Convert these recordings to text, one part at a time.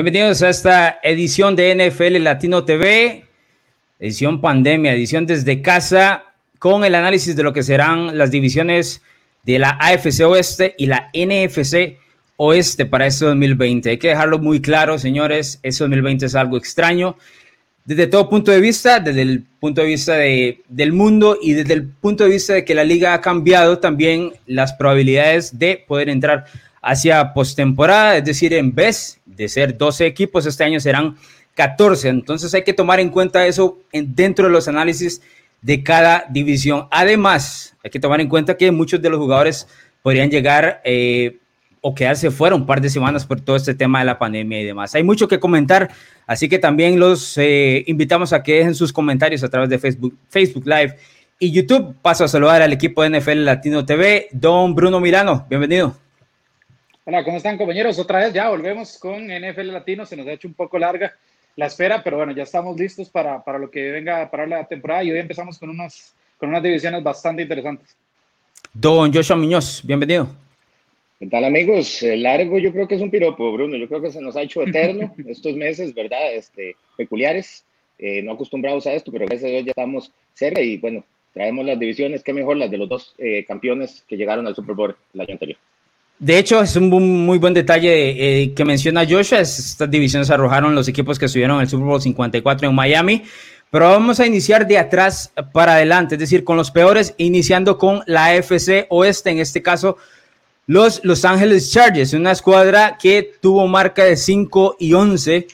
Bienvenidos a esta edición de NFL Latino TV, edición pandemia, edición desde casa, con el análisis de lo que serán las divisiones de la AFC Oeste y la NFC Oeste para este 2020. Hay que dejarlo muy claro, señores, este 2020 es algo extraño desde todo punto de vista, desde el punto de vista de, del mundo y desde el punto de vista de que la liga ha cambiado también las probabilidades de poder entrar hacia postemporada, es decir, en vez de ser 12 equipos, este año serán 14. Entonces hay que tomar en cuenta eso dentro de los análisis de cada división. Además, hay que tomar en cuenta que muchos de los jugadores podrían llegar eh, o quedarse fuera un par de semanas por todo este tema de la pandemia y demás. Hay mucho que comentar, así que también los eh, invitamos a que dejen sus comentarios a través de Facebook, Facebook Live y YouTube. Paso a saludar al equipo de NFL Latino TV, don Bruno Milano. Bienvenido. Hola, ¿cómo están compañeros? Otra vez ya volvemos con NFL Latino, se nos ha hecho un poco larga la espera, pero bueno, ya estamos listos para, para lo que venga para la temporada y hoy empezamos con, unos, con unas divisiones bastante interesantes. Don Joshua Muñoz, bienvenido. ¿Qué tal amigos? largo yo creo que es un piropo, Bruno. Yo creo que se nos ha hecho eterno estos meses, ¿verdad? Este, peculiares, eh, no acostumbrados a esto, pero gracias a Dios ya estamos cerca y bueno, traemos las divisiones, qué mejor las de los dos eh, campeones que llegaron al Super Bowl el año anterior. De hecho, es un muy buen detalle eh, que menciona Joshua. Estas divisiones arrojaron los equipos que estuvieron en el Super Bowl 54 en Miami. Pero vamos a iniciar de atrás para adelante, es decir, con los peores, iniciando con la AFC Oeste, en este caso, los Los Angeles Chargers, una escuadra que tuvo marca de 5 y 11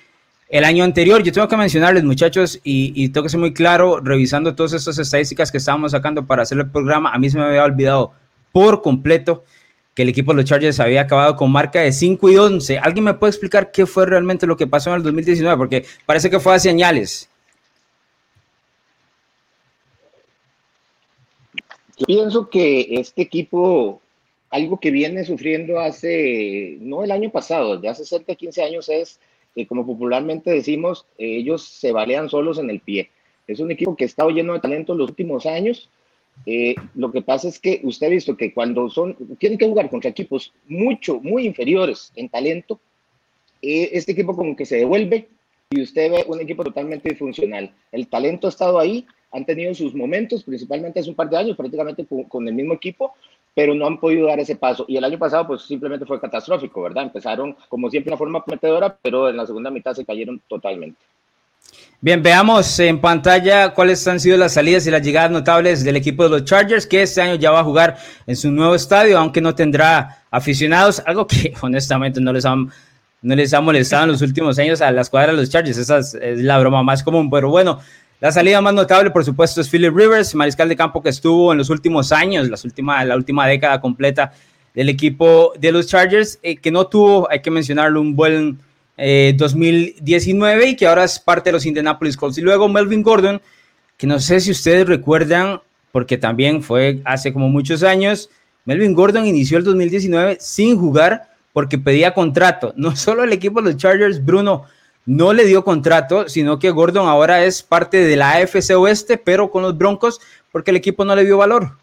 el año anterior. Yo tengo que mencionarles, muchachos, y, y tengo que ser muy claro, revisando todas estas estadísticas que estábamos sacando para hacer el programa, a mí se me había olvidado por completo que el equipo de los Chargers había acabado con marca de 5 y 11. ¿Alguien me puede explicar qué fue realmente lo que pasó en el 2019? Porque parece que fue a señales. Yo pienso que este equipo, algo que viene sufriendo hace, no el año pasado, desde hace cerca de 15 años, es, que como popularmente decimos, ellos se balean solos en el pie. Es un equipo que ha estado lleno de talento en los últimos años, eh, lo que pasa es que usted ha visto que cuando son, tienen que jugar contra equipos mucho, muy inferiores en talento, eh, este equipo como que se devuelve y usted ve un equipo totalmente disfuncional. El talento ha estado ahí, han tenido sus momentos, principalmente hace un par de años, prácticamente con, el mismo equipo, pero no han podido dar ese paso. Y el año pasado, pues simplemente fue catastrófico, ¿verdad? Empezaron como siempre de una forma prometedora, pero en la segunda mitad se cayeron totalmente. Bien, veamos en pantalla cuáles han sido las salidas y las llegadas notables del equipo de los Chargers, que este año ya va a jugar en su nuevo estadio, aunque no tendrá aficionados, algo que honestamente no les, han, no les ha molestado en los últimos años a la escuadra de los Chargers. Esa es, la broma más común, pero bueno. La salida más notable, por supuesto, es Philip Rivers, mariscal de campo que estuvo en los últimos años, las la última década completa del equipo de los Chargers, eh, que no tuvo, hay que mencionarlo, un buen 2019 eh, y que ahora es parte de los Indianapolis Colts. Y luego Melvin Gordon, que no sé si ustedes recuerdan, porque también fue hace como muchos años, Melvin Gordon inició el 2019 sin jugar porque pedía contrato. No solo el equipo de los Chargers, Bruno, no le dio contrato, sino que Gordon ahora es parte de la AFC Oeste, pero con los Broncos, porque el equipo no le dio valor.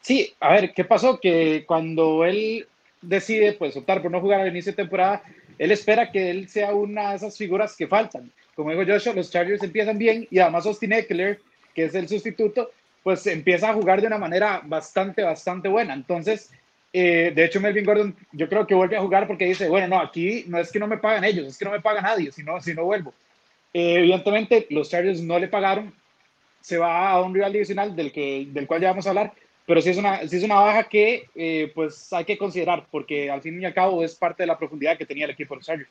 Sí, a ver, ¿qué pasó? Que cuando él decide pues optar por no jugar al inicio de temporada, él espera que él sea una de esas figuras que faltan. Como digo Joshua, los Chargers empiezan bien y además Austin Eckler, que es el sustituto, pues empieza a jugar de una manera bastante, bastante buena. Entonces, eh, de hecho, Melvin Gordon, yo creo que vuelve a jugar porque dice, bueno, no, aquí no es que no me pagan ellos, es que no me paga nadie, si no, si no vuelvo. Eh, evidentemente, los Chargers no le pagaron, se va a un rival divisional del, que, del cual ya vamos a hablar, pero sí es una, sí es una baja que eh, pues hay que considerar, porque al fin y al cabo es parte de la profundidad que tenía el equipo de los Chargers.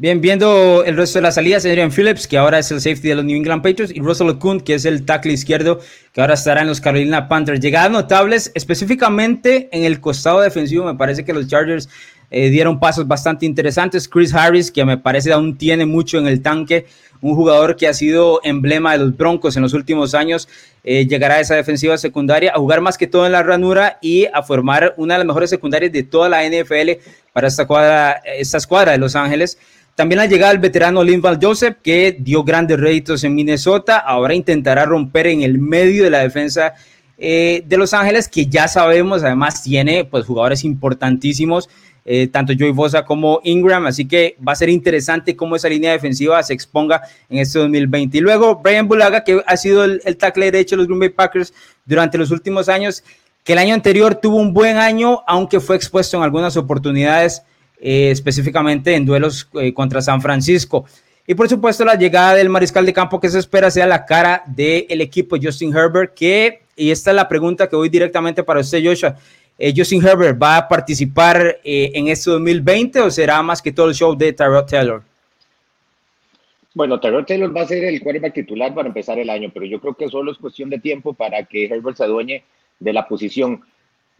Bien, viendo el resto de las salidas, Adrian Phillips, que ahora es el safety de los New England Patriots, y Russell Kuhn, que es el tackle izquierdo, que ahora estará en los Carolina Panthers. Llegadas notables, específicamente en el costado defensivo, me parece que los Chargers eh, dieron pasos bastante interesantes. Chris Harris, que me parece aún tiene mucho en el tanque, un jugador que ha sido emblema de los Broncos en los últimos años, eh, llegará a esa defensiva secundaria a jugar más que todo en la ranura y a formar una de las mejores secundarias de toda la NFL para esta cuadra, esta escuadra de Los Ángeles. También la llegada del veterano Linval Joseph, que dio grandes réditos en Minnesota, ahora intentará romper en el medio de la defensa eh, de Los Ángeles, que ya sabemos, además tiene pues, jugadores importantísimos eh, tanto Joey Bosa como Ingram, así que va a ser interesante cómo esa línea defensiva se exponga en este 2020. Y luego Brian Bulaga, que ha sido el, el tackle derecho de los Green Bay Packers durante los últimos años, que el año anterior tuvo un buen año, aunque fue expuesto en algunas oportunidades, eh, específicamente en duelos eh, contra San Francisco. Y por supuesto la llegada del mariscal de campo que se espera sea la cara del equipo Justin Herbert, que, y esta es la pregunta que voy directamente para usted, Joshua, eh, Justin Herbert va a participar eh, en este 2020 o será más que todo el show de Tyrod Taylor? Bueno, Tyrod Taylor va a ser el quarterback titular para empezar el año, pero yo creo que solo es cuestión de tiempo para que Herbert se adueñe de la posición.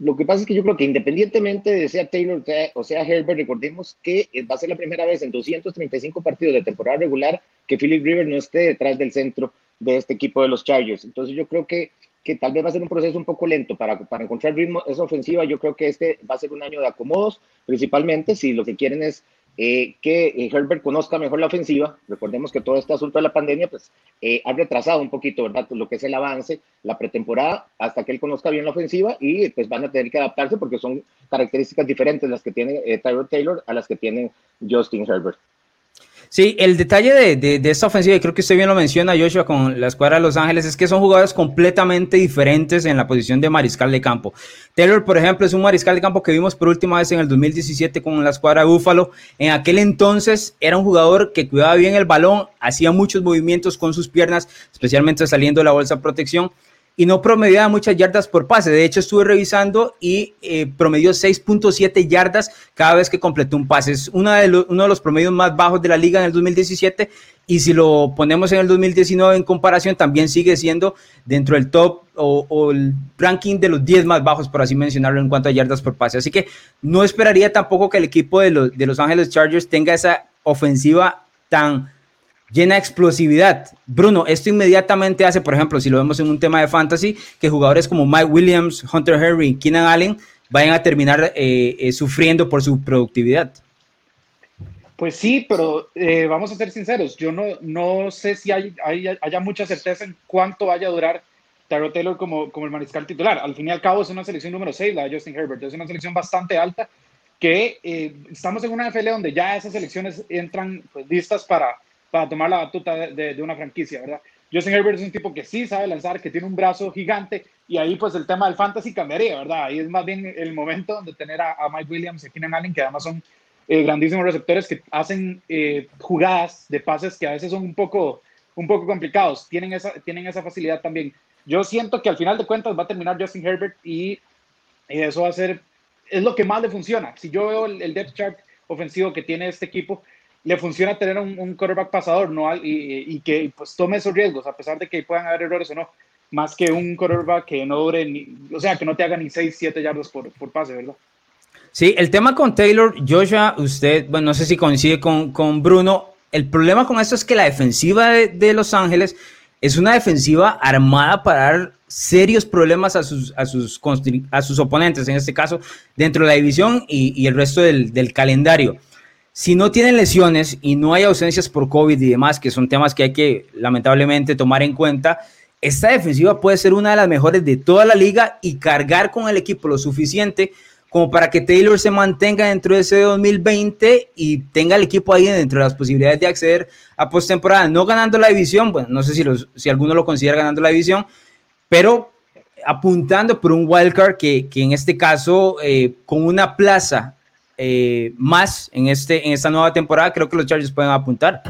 Lo que pasa es que yo creo que independientemente de sea Taylor o sea Herbert, recordemos que va a ser la primera vez en 235 partidos de temporada regular que Philip Rivers no esté detrás del centro de este equipo de los Chargers. Entonces yo creo que que tal vez va a ser un proceso un poco lento para, para encontrar ritmo, esa ofensiva. Yo creo que este va a ser un año de acomodos, principalmente si lo que quieren es eh, que eh, Herbert conozca mejor la ofensiva. Recordemos que todo este asunto de la pandemia pues, eh, ha retrasado un poquito ¿verdad? lo que es el avance, la pretemporada, hasta que él conozca bien la ofensiva y pues van a tener que adaptarse porque son características diferentes las que tiene Tyrod Taylor a las que tiene Justin Herbert. Sí, el detalle de, esta ofensiva, y creo que usted bien lo menciona, Joshua, con la escuadra de Los Ángeles, es que son jugadores completamente diferentes en la posición de mariscal de campo. Taylor, por ejemplo, es un mariscal de campo que vimos por última vez en el 2017 con la escuadra de Búfalo. En aquel entonces era un jugador que cuidaba bien el balón, hacía muchos movimientos con sus piernas, especialmente saliendo de la bolsa de protección y no promediaba muchas yardas por pase. De hecho, estuve revisando y eh, promedió 6.7 yardas cada vez que completó un pase. Es uno de, uno de los promedios más bajos de la liga en el 2017 y si lo ponemos en el 2019 en comparación, también sigue siendo dentro del top o, el ranking de los 10 más bajos, por así mencionarlo, en cuanto a yardas por pase. Así que no esperaría tampoco que el equipo de los, de los Ángeles Chargers tenga esa ofensiva tan llena explosividad. Bruno, esto inmediatamente hace, por ejemplo, si lo vemos en un tema de fantasy, que jugadores como Mike Williams, Hunter Henry, Keenan Allen vayan a terminar eh, eh, sufriendo por su productividad. Pues sí, pero eh, vamos a ser sinceros, yo no, no sé si hay, haya mucha certeza en cuánto vaya a durar Tyrod Taylor como, como el mariscal titular. Al fin y al cabo es una selección número 6, la de Justin Herbert, es una selección bastante alta que estamos en una NFL donde ya esas selecciones entran pues, listas para, para tomar la batuta de, de, una franquicia, ¿verdad? Justin Herbert es un tipo que sí sabe lanzar, que tiene un brazo gigante y ahí pues el tema del fantasy cambiaría, ¿verdad? Ahí es más bien el momento de tener a, Mike Williams y Keenan Allen, que además son eh, grandísimos receptores que hacen eh, jugadas de pases que a veces son un poco, un poco complicados, tienen esa, tienen esa facilidad también. Yo siento que al final de cuentas va a terminar Justin Herbert y, eso va a ser, es lo que más le funciona. Si yo veo el, el depth chart ofensivo que tiene este equipo, le funciona tener un, un quarterback pasador ¿no? y, y, que pues tome esos riesgos, a pesar de que puedan haber errores o no, más que un quarterback que no dure, ni, o sea, que no te haga ni 6, 7 yardas por, por pase, ¿verdad? Sí, el tema con Taylor, Joshua, usted, bueno, no sé si coincide con, con Bruno, el problema con esto es que la defensiva de, de, Los Ángeles es una defensiva armada para dar serios problemas a sus, a sus, a sus oponentes, en este caso, dentro de la división y, y el resto del, del calendario si no tienen lesiones y no hay ausencias por COVID y demás, que son temas que hay que lamentablemente tomar en cuenta, esta defensiva puede ser una de las mejores de toda la liga y cargar con el equipo lo suficiente como para que Taylor se mantenga dentro de ese 2020 y tenga el equipo ahí dentro de las posibilidades de acceder a postemporada, no ganando la división, bueno, no sé si, los, si alguno lo considera ganando la división, pero apuntando por un wildcard que, que en este caso, eh, con una plaza eh, más en, este, en esta nueva temporada, creo que los Chargers pueden apuntar.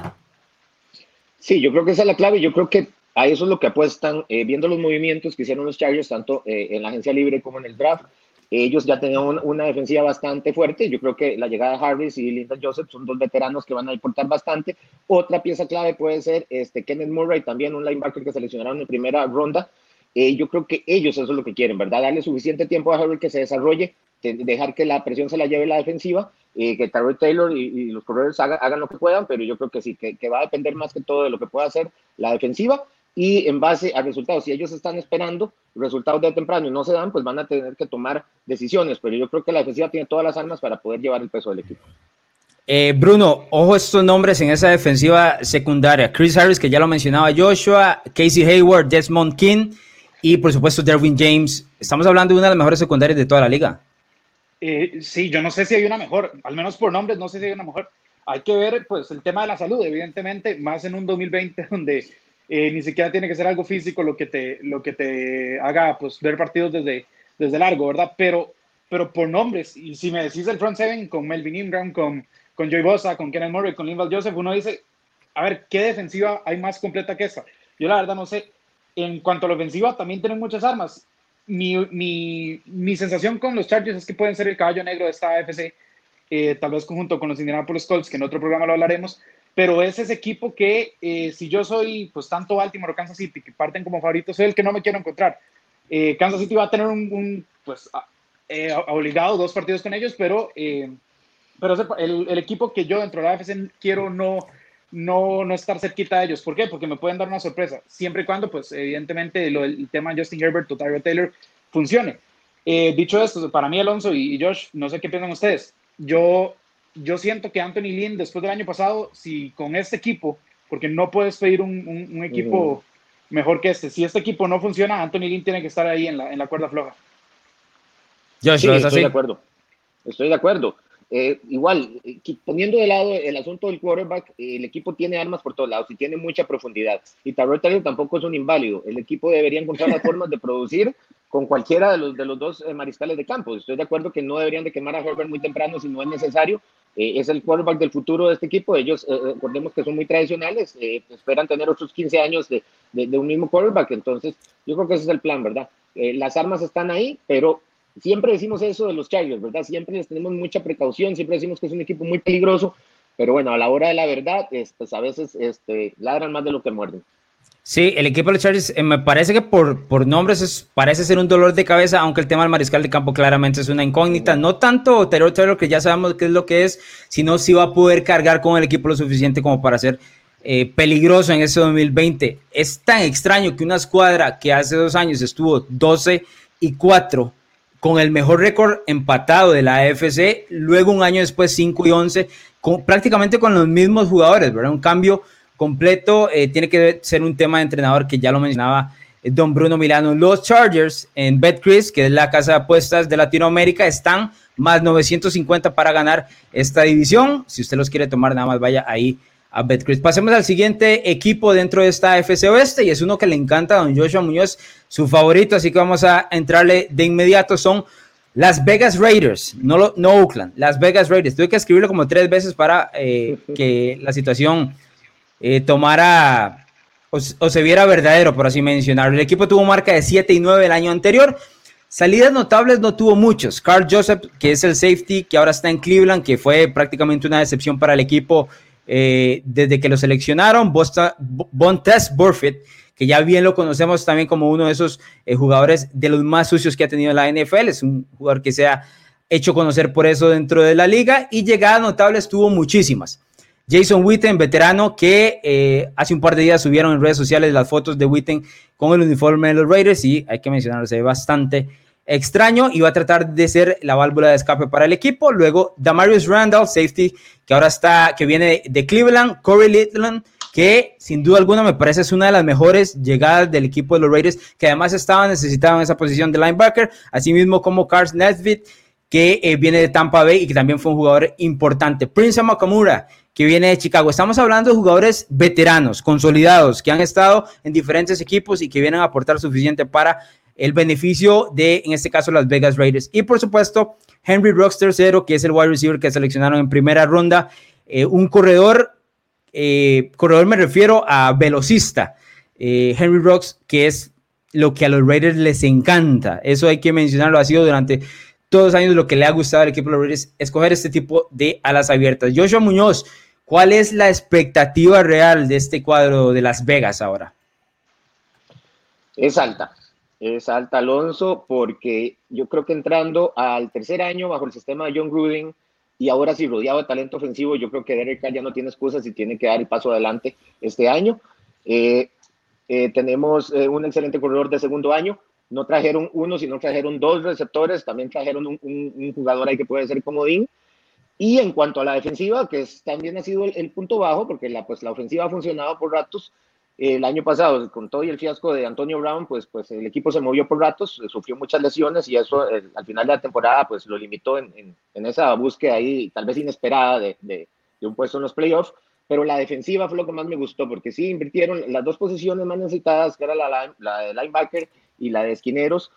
Sí, yo creo que esa es la clave. Yo creo que a eso es lo que apuestan, eh, viendo los movimientos que hicieron los Chargers, tanto eh, en la agencia libre como en el draft. Ellos ya tenían una defensiva bastante fuerte. Yo creo que la llegada de Harris y Linda Joseph son dos veteranos que van a importar bastante. Otra pieza clave puede ser este Kenneth Murray, también un linebacker que seleccionaron en primera ronda. Eh, yo creo que ellos eso es lo que quieren, ¿verdad? Darle suficiente tiempo a Harris que se desarrolle, dejar que la presión se la lleve la defensiva, eh, que Terry Taylor y, los corredores hagan, lo que puedan, pero yo creo que sí, que, que va a depender más que todo de lo que pueda hacer la defensiva y en base a resultados, si ellos están esperando resultados de temprano y no se dan, pues van a tener que tomar decisiones, pero yo creo que la defensiva tiene todas las armas para poder llevar el peso del equipo. Eh, Bruno, ojo estos nombres en esa defensiva secundaria. Chris Harris, que ya lo mencionaba Joshua, Casey Hayward, Desmond King y por supuesto Derwin James. Estamos hablando de una de las mejores secundarias de toda la liga. Eh, sí, yo no sé si hay una mejor, al menos por nombres, no sé si hay una mejor. Hay que ver pues el tema de la salud, evidentemente, más en un 2020 donde eh, ni siquiera tiene que ser algo físico lo que te, lo que te haga pues, ver partidos desde, desde largo, ¿verdad? Pero, pero por nombres, y si me decís el front seven con Melvin Ingram, con, con Joey Bosa, con Kenneth Murray, con Linval Joseph, uno dice, a ver, ¿qué defensiva hay más completa que esta? Yo la verdad no sé. En cuanto a la ofensiva, también tienen muchas armas. Mi, mi, mi sensación con los Chargers es que pueden ser el caballo negro de esta AFC, eh, tal vez conjunto con los Indianapolis Colts, que en otro programa lo hablaremos, pero es ese equipo que eh, si yo soy pues tanto Baltimore o Kansas City que parten como favoritos, soy el que no me quiero encontrar. Eh, Kansas City va a tener un, pues eh, obligado dos partidos con ellos, pero, pero es el, el, equipo que yo dentro de la AFC quiero no, no, no estar cerquita de ellos. ¿Por qué? Porque me pueden dar una sorpresa, siempre y cuando pues evidentemente lo, el tema Justin Herbert o Tyler Taylor funcione. dicho esto, para mí Alonso y, y Josh, no sé qué piensan ustedes, yo yo siento que Anthony Lynn, después del año pasado, si con este equipo, porque no puedes pedir un, equipo mejor que este, si este equipo no funciona, Anthony Lynn tiene que estar ahí en la, en la cuerda floja. Yo estoy de acuerdo. Estoy de acuerdo. Eh, igual, eh, poniendo de lado el asunto del quarterback, el equipo tiene armas por todos lados y tiene mucha profundidad. Y Tarot tampoco es un inválido. El equipo debería encontrar las formas de producir con cualquiera de los, de los dos eh, mariscales de campo. Estoy de acuerdo que no deberían de quemar a Herbert muy temprano si no es necesario. es el quarterback del futuro de este equipo. Ellos, recordemos que son muy tradicionales, esperan tener otros 15 años de, de, de, un mismo quarterback. Entonces, yo creo que ese es el plan, ¿verdad? las armas están ahí, pero siempre decimos eso de los Chargers, ¿verdad? Siempre les tenemos mucha precaución, siempre decimos que es un equipo muy peligroso, pero bueno, a la hora de la verdad, pues a veces este, ladran más de lo que muerden. Sí, el equipo de los Chargers eh, me parece que por, por nombres es, parece ser un dolor de cabeza, aunque el tema del mariscal de campo claramente es una incógnita. No tanto Terror Taylor, que ya sabemos qué es lo que es, sino si va a poder cargar con el equipo lo suficiente como para ser eh, peligroso en ese 2020. Es tan extraño que una escuadra que hace dos años estuvo 12 y 4 con el mejor récord empatado de la AFC, luego un año después 5 y 11, con, prácticamente con los mismos jugadores, ¿verdad? Un cambio completo, eh, tiene que ser un tema de entrenador que ya lo mencionaba eh, don Bruno Milano. Los Chargers en BetCris, que es la casa de apuestas de Latinoamérica, están más 950 para ganar esta división. Si usted los quiere tomar, nada más vaya ahí a Betcris. Pasemos al siguiente equipo dentro de esta FC Oeste y es uno que le encanta a don Joshua Muñoz, su favorito, así que vamos a entrarle de inmediato. Son las Vegas Raiders, no, no Oakland, las Vegas Raiders. Tuve que escribirlo como tres veces para eh, que la situación eh, tomara o, se viera verdadero, por así mencionarlo. El equipo tuvo marca de 7 y 9 el año anterior. Salidas notables no tuvo muchos. Carl Joseph, que es el safety, que ahora está en Cleveland, que fue prácticamente una decepción para el equipo eh, desde que lo seleccionaron, Bontes Burfitt, que ya bien lo conocemos también como uno de esos eh, jugadores de los más sucios que ha tenido la NFL, es un jugador que se ha hecho conocer por eso dentro de la liga y llegadas notables tuvo muchísimas. Jason Witten, veterano, que eh, hace un par de días subieron en redes sociales las fotos de Witten con el uniforme de los Raiders y hay que mencionarlo, se ve bastante extraño y va a tratar de ser la válvula de escape para el equipo. Luego, Damarius Randall, safety, que ahora está, que viene de Cleveland, Corey Littland, que sin duda alguna me parece es una de las mejores llegadas del equipo de los Raiders, que además estaba necesitado en esa posición de linebacker, así mismo como Cars Nesbitt, que eh, viene de Tampa Bay y que también fue un jugador importante. Prince Makamura, que viene de Chicago. Estamos hablando de jugadores veteranos, consolidados, que han estado en diferentes equipos y que vienen a aportar suficiente para el beneficio de, en este caso, las Vegas Raiders. Y por supuesto, Henry Rocks tercero, que es el wide receiver que seleccionaron en primera ronda, eh, un corredor, eh, corredor me refiero a velocista, eh, Henry Rocks, que es lo que a los Raiders les encanta. Eso hay que mencionarlo, ha sido durante todos los años lo que le ha gustado al equipo de los Raiders es coger este tipo de alas abiertas. Joshua Muñoz, ¿cuál es la expectativa real de este cuadro de Las Vegas ahora? Es alta, es alta Alonso, porque yo creo que entrando al tercer año bajo el sistema de John Gruden y ahora sí rodeado de talento ofensivo, yo creo que Derek Carr ya no tiene excusas y tiene que dar el paso adelante este año. Eh, eh, tenemos eh, un excelente corredor de segundo año. No trajeron uno, sino trajeron dos receptores. También trajeron un, jugador ahí que puede ser comodín. Y en cuanto a la defensiva, que también ha sido el, punto bajo, porque la, pues, la ofensiva ha funcionado por ratos, el año pasado, con todo y el fiasco de Antonio Brown, pues, pues el equipo se movió por ratos, sufrió muchas lesiones y eso al final de la temporada pues lo limitó en, en, esa búsqueda ahí, tal vez inesperada de, de, un puesto en los playoffs. Pero la defensiva fue lo que más me gustó, porque sí invirtieron las dos posiciones más necesitadas, que era la, la de linebacker y la de esquineros,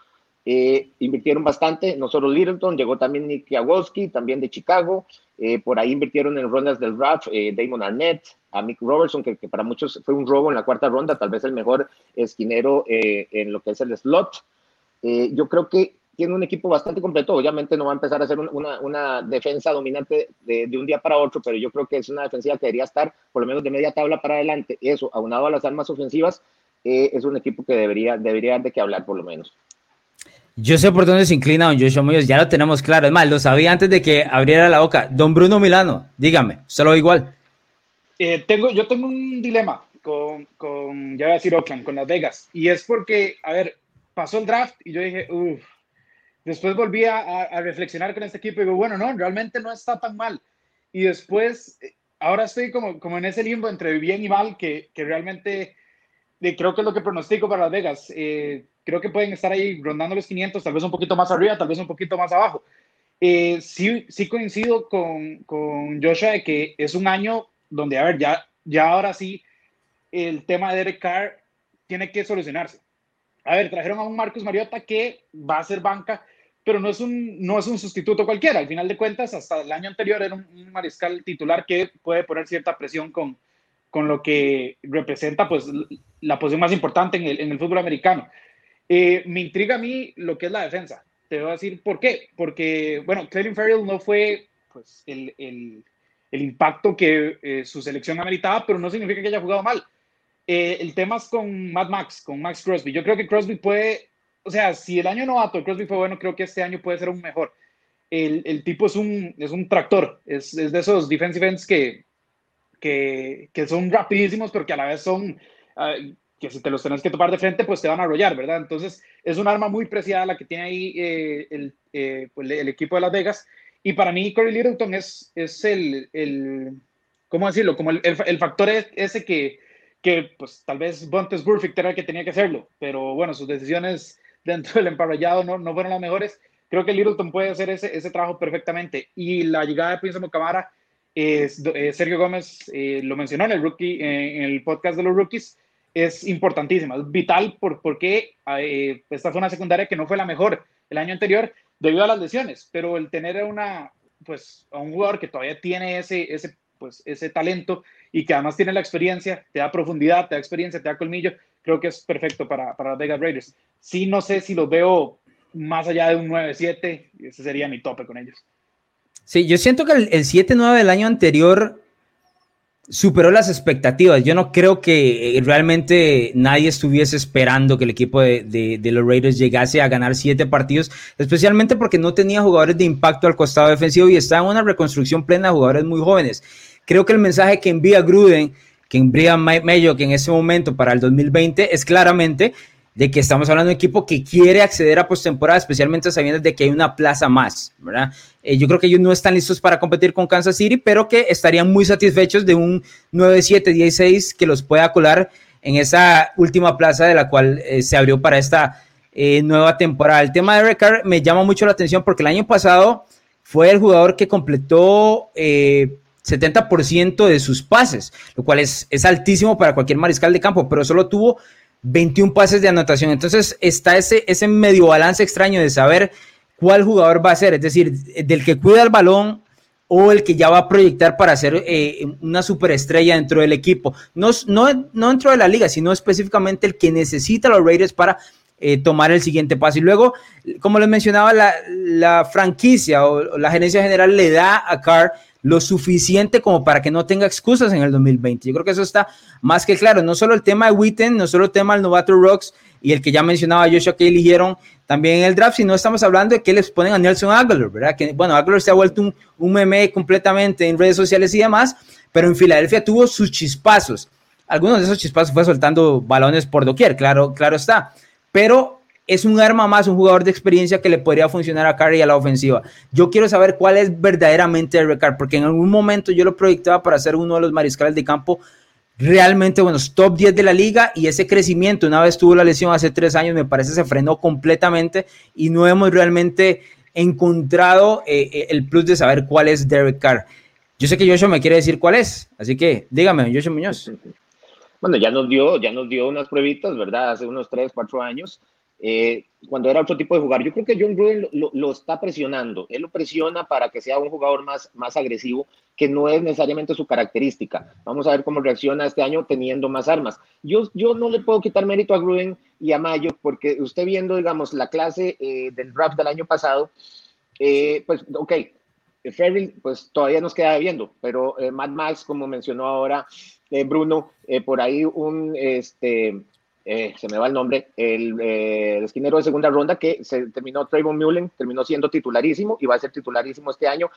eh, invirtieron bastante, no solo Littleton, llegó también Nick Jaworski, también de Chicago, eh, por ahí invirtieron en rondas del draft eh, Damon Arnett, a Mick Robertson, que, para muchos fue un robo en la cuarta ronda, tal vez el mejor esquinero en lo que es el slot. yo creo que tiene un equipo bastante completo, obviamente no va a empezar a ser una, una defensa dominante de, de, un día para otro, pero yo creo que es una defensiva que debería estar por lo menos de media tabla para adelante. Eso, aunado a las armas ofensivas, es un equipo que debería, debería de que hablar por lo menos. Yo sé por dónde se inclina don Joshua Muñoz, ya lo tenemos claro. Es más, lo sabía antes de que abriera la boca. Don Bruno Milano, dígame, se lo igual. Eh, tengo, yo tengo un dilema con, con, ya voy a decir Oakland, con Las Vegas. Y es porque, a ver, pasó el draft y yo dije, uff. Después volví a, a, reflexionar con este equipo y digo, bueno, no, realmente no está tan mal. Y después, eh, ahora estoy como, como en ese limbo entre bien y mal, que, que realmente eh, creo que es lo que pronostico para Las Vegas. Eh, creo que pueden estar ahí rondando los 500, tal vez un poquito más arriba, tal vez un poquito más abajo. Eh, sí, sí coincido con, con Joshua de que es un año donde, a ver, ya, ya ahora sí, el tema de Derek Carr tiene que solucionarse. A ver, trajeron a un Marcus Mariota que va a ser banca, pero no es un, no es un sustituto cualquiera. Al final de cuentas, hasta el año anterior era un, mariscal titular que puede poner cierta presión con, con lo que representa pues, la posición más importante en el, en el fútbol americano. Eh, me intriga a mí lo que es la defensa. Te voy a decir por qué. Porque, bueno, Clelin Ferrell no fue pues, el, el, el impacto que eh, su selección ameritaba, pero no significa que haya jugado mal. Eh, el tema es con Matt Max, con Max Crosby. Yo creo que Crosby puede, o sea, si el año novato Crosby fue bueno, creo que este año puede ser un mejor. El, el tipo es un, es un tractor, es, es de esos defensive ends que, que, que, son rapidísimos, pero que a la vez son, ah, que si te los tenés que topar de frente, pues te van a arrollar, ¿verdad? Entonces, es un arma muy preciada la que tiene ahí eh, el, eh, pues, el, equipo de Las Vegas. Y para mí, Corey Littleton es, es el, el, ¿cómo decirlo? Como el, el, factor ese que, que, pues, tal vez Bontes Burfict era el que tenía que hacerlo, pero bueno, sus decisiones dentro del emparrillado no, no fueron las mejores. Creo que Littleton puede hacer ese, ese trabajo perfectamente. Y la llegada de Prince Camara, eh, Sergio Gómez lo mencionó en el, rookie, en el podcast de los rookies, es importantísima, es vital por, porque eh, esta una secundaria que no fue la mejor el año anterior debido a las lesiones, pero el tener una, pues, a un jugador que todavía tiene ese, ese, pues, ese talento y que además tiene la experiencia, te da profundidad, te da experiencia, te da colmillo, creo que es perfecto para, para Vegas Raiders. Sí, no sé si los veo más allá de un 9-7, ese sería mi tope con ellos. Sí, yo siento que el, el 7-9 del año anterior superó las expectativas. Yo no creo que eh, realmente nadie estuviese esperando que el equipo de, los Raiders llegase a ganar siete partidos, especialmente porque no tenía jugadores de impacto al costado defensivo y está en una reconstrucción plena de jugadores muy jóvenes. Creo que el mensaje que envía Gruden, que envía Mayo, que en ese momento para el 2020 es claramente de que estamos hablando de un equipo que quiere acceder a postemporada, especialmente sabiendo de que hay una plaza más, ¿verdad? Eh, yo creo que ellos no están listos para competir con Kansas City, pero que estarían muy satisfechos de un 9-7, 10-6 que los pueda colar en esa última plaza de la cual eh, se abrió para esta eh, nueva temporada. El tema de Eric me llama mucho la atención porque el año pasado fue el jugador que completó 70% de sus pases, lo cual es, es altísimo para cualquier mariscal de campo, pero solo tuvo 21 pases de anotación. Entonces está ese, ese medio balance extraño de saber cuál jugador va a ser, es decir, del que cuida el balón o el que ya va a proyectar para ser eh, una superestrella dentro del equipo. No, no, no dentro de la liga, sino específicamente el que necesita los Raiders para eh, tomar el siguiente paso. Y luego, como les mencionaba, la, franquicia o, la gerencia general le da a Carr lo suficiente como para que no tenga excusas en el 2020. Yo creo que eso está más que claro. No solo el tema de Witten, no solo el tema del novato Rocks y el que ya mencionaba Joshua que eligieron también el draft, sino estamos hablando de que les ponen a Nelson Aguilar, ¿verdad? Que, bueno, Aguilar se ha vuelto un meme completamente en redes sociales y demás, pero en Filadelfia tuvo sus chispazos. Algunos de esos chispazos fue soltando balones por doquier, claro, claro está. Pero es un arma más, un jugador de experiencia que le podría funcionar a Curry a la ofensiva. Yo quiero saber cuál es verdaderamente el Carr, porque en algún momento yo lo proyectaba para ser uno de los mariscales de campo realmente buenos, top 10 de la liga y ese crecimiento, una vez tuvo la lesión hace tres años, me parece se frenó completamente y no hemos realmente encontrado eh, eh, el plus de saber cuál es Derek Carr. Yo sé que Joshua me quiere decir cuál es, así que dígame, Joshua Muñoz. Bueno, ya nos dio, ya nos dio unas pruebitas, ¿verdad? Hace unos 3, 4 años, eh, cuando era otro tipo de jugador. Yo creo que John Gruden lo, está presionando. Él lo presiona para que sea un jugador más, más agresivo, que no es necesariamente su característica. Vamos a ver cómo reacciona este año teniendo más armas. Yo, yo no le puedo quitar mérito a Gruden y a Mayo, porque usted viendo, digamos, la clase eh, del draft del año pasado, eh, pues, ok, Ferrell, pues todavía nos queda viendo, pero eh, Mad Max, como mencionó ahora Bruno, por ahí un, este, se me va el nombre, el, esquinero de segunda ronda que se terminó, Trayvon Mullen, terminó siendo titularísimo y va a ser titularísimo este año.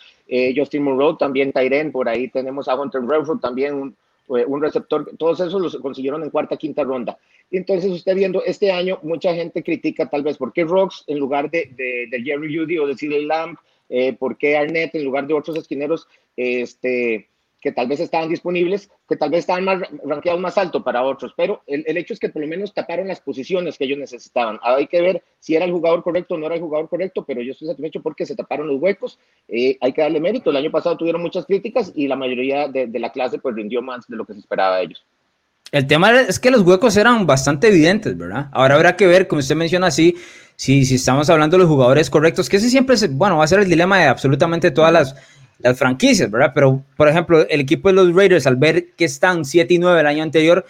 Justin Monroe, también Tyren, por ahí tenemos a Hunter Redford, también un, un receptor, todos esos los consiguieron en cuarta, quinta ronda. Entonces usted viendo este año, mucha gente critica tal vez por qué Rocks en lugar de, de, Jerry Judy o de Sidney Lamb eh, por qué Arnett en lugar de otros esquineros este, que tal vez estaban disponibles, que tal vez estaban más rankeados más alto para otros, pero el, hecho es que por lo menos taparon las posiciones que ellos necesitaban. hay que ver si era el jugador correcto o no era el jugador correcto, pero yo estoy satisfecho porque se taparon los huecos. Eh, hay que darle mérito. El año pasado tuvieron muchas críticas y la mayoría de, la clase pues rindió más de lo que se esperaba de ellos. El tema es que los huecos eran bastante evidentes, ¿verdad? Ahora habrá que ver, como usted menciona así, si, si estamos hablando de los jugadores correctos, que ese siempre, es, bueno, va a ser el dilema de absolutamente todas las, las franquicias, ¿verdad? Pero, por ejemplo, el equipo de los Raiders, al ver que están 7 y 9 el año anterior,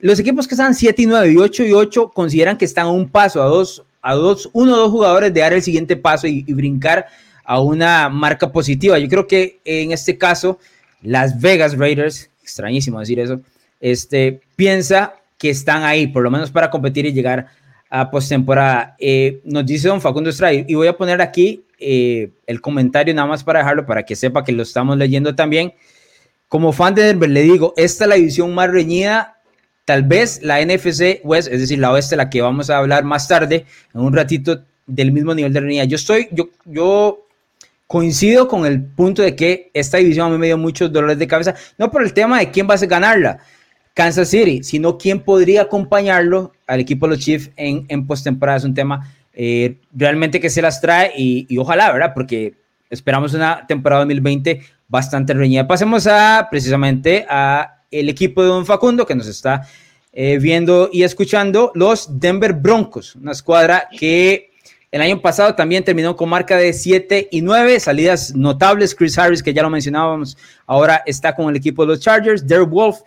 los equipos que están 7 y 9 y 8 y 8 consideran que están a un paso, a dos, a dos, uno o dos jugadores de dar el siguiente paso y, brincar a una marca positiva. Yo creo que en este caso, las Vegas Raiders, extrañísimo decir eso, este, piensa que están ahí, por lo menos para competir y llegar a postemporada. Eh, nos dice don Facundo Estrada, y voy a poner aquí eh, el comentario nada más para dejarlo, para que sepa que lo estamos leyendo también. Como fan de Denver, le digo, esta es la división más reñida, tal vez la NFC West, es decir, la oeste, la que vamos a hablar más tarde, en un ratito del mismo nivel de reñida. Yo estoy, yo, yo coincido con el punto de que esta división a mí me dio muchos dolores de cabeza, no por el tema de quién va a ganarla, Kansas City, sino quién podría acompañarlo al equipo de los Chiefs en, en postemporada. Es un tema eh, realmente que se las trae y, ojalá, ¿verdad? Porque esperamos una temporada 2020 bastante reñida. Pasemos a precisamente a el equipo de Don Facundo que nos está eh, viendo y escuchando, los Denver Broncos, una escuadra que el año pasado también terminó con marca de 7 y 9, salidas notables. Chris Harris, que ya lo mencionábamos, ahora está con el equipo de los Chargers. Derek Wolf,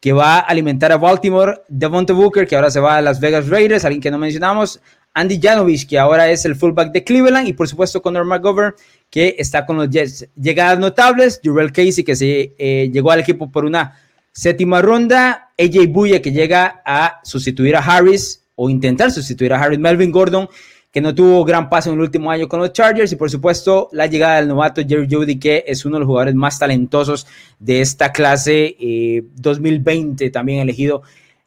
que va a alimentar a Baltimore, Devonta Booker, que ahora se va a Las Vegas Raiders, alguien que no mencionamos, Andy Janovich, que ahora es el fullback de Cleveland, y por supuesto Conor McGovern, que está con los Jets. Llegadas notables, Jurel Casey, que se eh, llegó al equipo por una séptima ronda, AJ Buya, que llega a sustituir a Harris, o intentar sustituir a Harris, Melvin Gordon, que no tuvo gran paso en el último año con los Chargers y por supuesto la llegada del novato Jerry Judy, que es uno de los jugadores más talentosos de esta clase 2020, eh, también elegido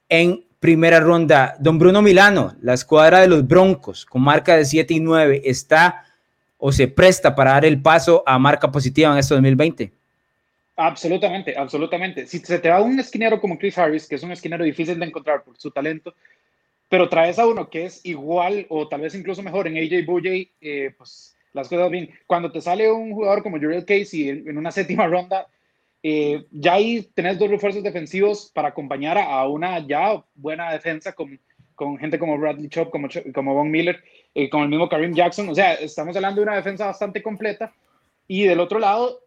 en primera ronda. Don Bruno Milano, la escuadra de los Broncos con marca de 7 y 9 está o se presta para dar el paso a marca positiva en este 2020. Absolutamente, absolutamente. Si se te va un esquinero como Chris Harris, que es un esquinero difícil de encontrar por su talento, pero traes a uno que es igual o tal vez incluso mejor en AJ Bouye, eh, pues las cosas bien. Cuando te sale un jugador como Jurel Casey en, una séptima ronda, eh, ya ahí tenés dos refuerzos defensivos para acompañar a, una ya buena defensa con, con gente como Bradley Chop, como, como Von Miller, eh, con el mismo Karim Jackson. O sea, estamos hablando de una defensa bastante completa. Y del otro lado,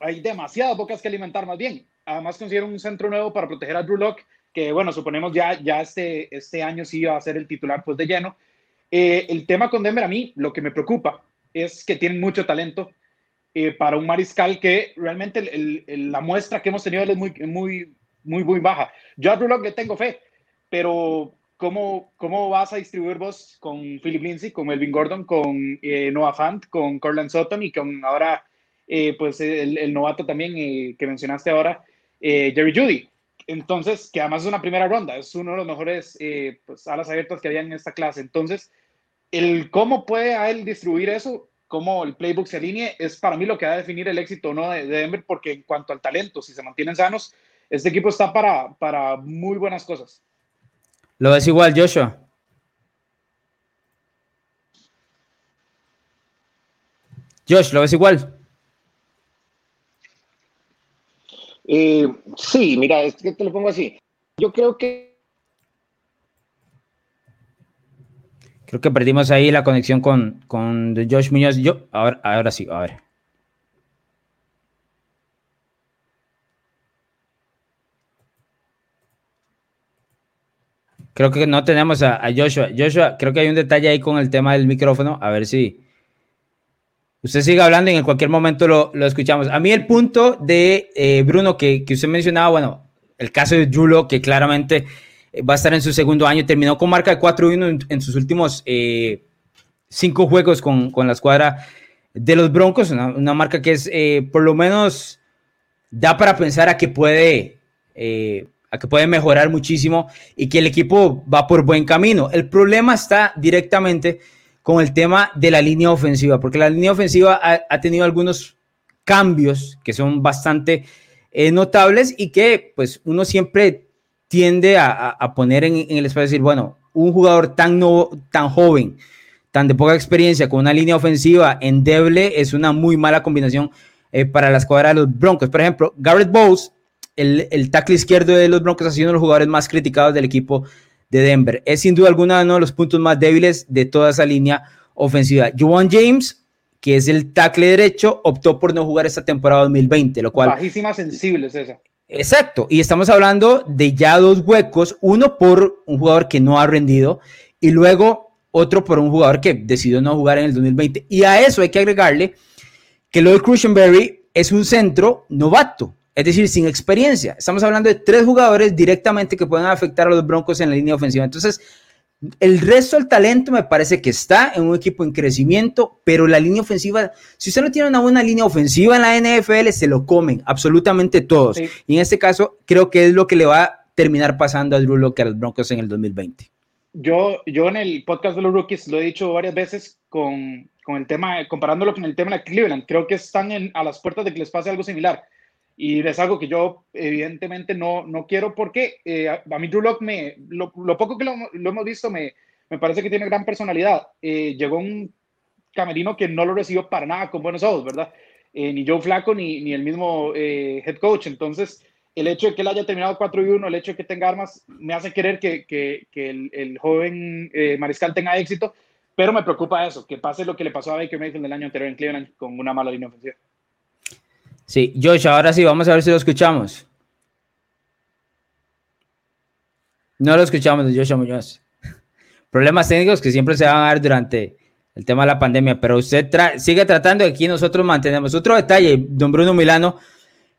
hay demasiadas bocas que alimentar más bien. Además consiguieron un centro nuevo para proteger a Drew Locke, que bueno, suponemos ya, ya este, este año sí va a ser el titular pues de lleno. Eh, el tema con Denver a mí, lo que me preocupa es que tienen mucho talento eh, para un mariscal que realmente la muestra que hemos tenido es muy, muy, muy, muy baja. Yo a Drew le tengo fe, pero ¿cómo, ¿cómo vas a distribuir vos con Philip Lindsay, con Melvin Gordon, con eh, Noah Fant, con Corland Sutton y con ahora pues el, novato también que mencionaste ahora, Jerry Judy? Entonces, que además es una primera ronda, es uno de los mejores eh, pues, alas abiertas que había en esta clase. Entonces, el cómo puede a él distribuir eso, cómo el playbook se alinee, es para mí lo que va a definir el éxito o no de, Denver, porque en cuanto al talento, si se mantienen sanos, este equipo está para, para muy buenas cosas. Lo ves igual, Joshua. Josh, ¿lo ves igual? Eh, sí, mira, es que te lo pongo así. Yo creo que... Creo que perdimos ahí la conexión con, con Josh Muñoz. Yo, ahora, ahora sí, a ver. Creo que no tenemos a, a, Joshua. Joshua, creo que hay un detalle ahí con el tema del micrófono. A ver si, Usted sigue hablando y en cualquier momento lo, escuchamos. A mí el punto de eh, Bruno que, usted mencionaba, bueno, el caso de Julo, que claramente va a estar en su segundo año, terminó con marca de 4-1 en, sus últimos eh, cinco juegos con, la escuadra de los Broncos, una, marca que es por lo menos da para pensar a que puede a que puede mejorar muchísimo y que el equipo va por buen camino. El problema está directamente con el tema de la línea ofensiva, porque la línea ofensiva ha, tenido algunos cambios que son bastante eh, notables y que pues uno siempre tiende a, poner en, el espacio decir, bueno, un jugador tan, no, tan joven, tan de poca experiencia, con una línea ofensiva endeble, es una muy mala combinación eh, para la escuadra de los Broncos. Por ejemplo, Garrett Bowles, el, el tackle izquierdo de los Broncos, ha sido uno de los jugadores más criticados del equipo de Denver. Es sin duda alguna uno de los puntos más débiles de toda esa línea ofensiva. Juwan James, que es el tackle derecho, optó por no jugar esta temporada 2020, lo cual... Bajísima sensible es esa. Exacto, y estamos hablando de ya dos huecos, uno por un jugador que no ha rendido y luego otro por un jugador que decidió no jugar en el 2020. Y a eso hay que agregarle que lo de Crucianberry es un centro novato es decir, sin experiencia. Estamos hablando de tres jugadores directamente que pueden afectar a los Broncos en la línea ofensiva. Entonces, el resto del talento me parece que está en un equipo en crecimiento, pero la línea ofensiva, si usted no tiene una buena línea ofensiva en la NFL, se lo comen absolutamente todos. Y en este caso, creo que es lo que le va a terminar pasando a Drew Locke a los Broncos en el 2020. Yo, yo en el podcast de los rookies lo he dicho varias veces con, con el tema, comparándolo con el tema de Cleveland. Creo que están a las puertas de que les pase algo similar y es algo que yo evidentemente no, no quiero porque eh, a, mí Drew Locke, me, lo, poco que lo, hemos visto, me, me, parece que tiene gran personalidad. Eh, llegó un camerino que no lo recibió para nada con buenos ojos, ¿verdad? Eh, ni Joe Flaco ni, ni el mismo head coach. Entonces, el hecho de que él haya terminado 4 y 1, el hecho de que tenga armas, me hace querer que, que, que el, el, joven mariscal tenga éxito, pero me preocupa eso, que pase lo que le pasó a Baker Mayfield el año anterior en Cleveland con una mala línea ofensiva. Sí, Josh, ahora sí, vamos a ver si lo escuchamos. No lo escuchamos de Joshua Muñoz. Problemas técnicos que siempre se van a dar durante el tema de la pandemia, pero usted sigue tratando aquí nosotros mantenemos. Otro detalle, don Bruno Milano,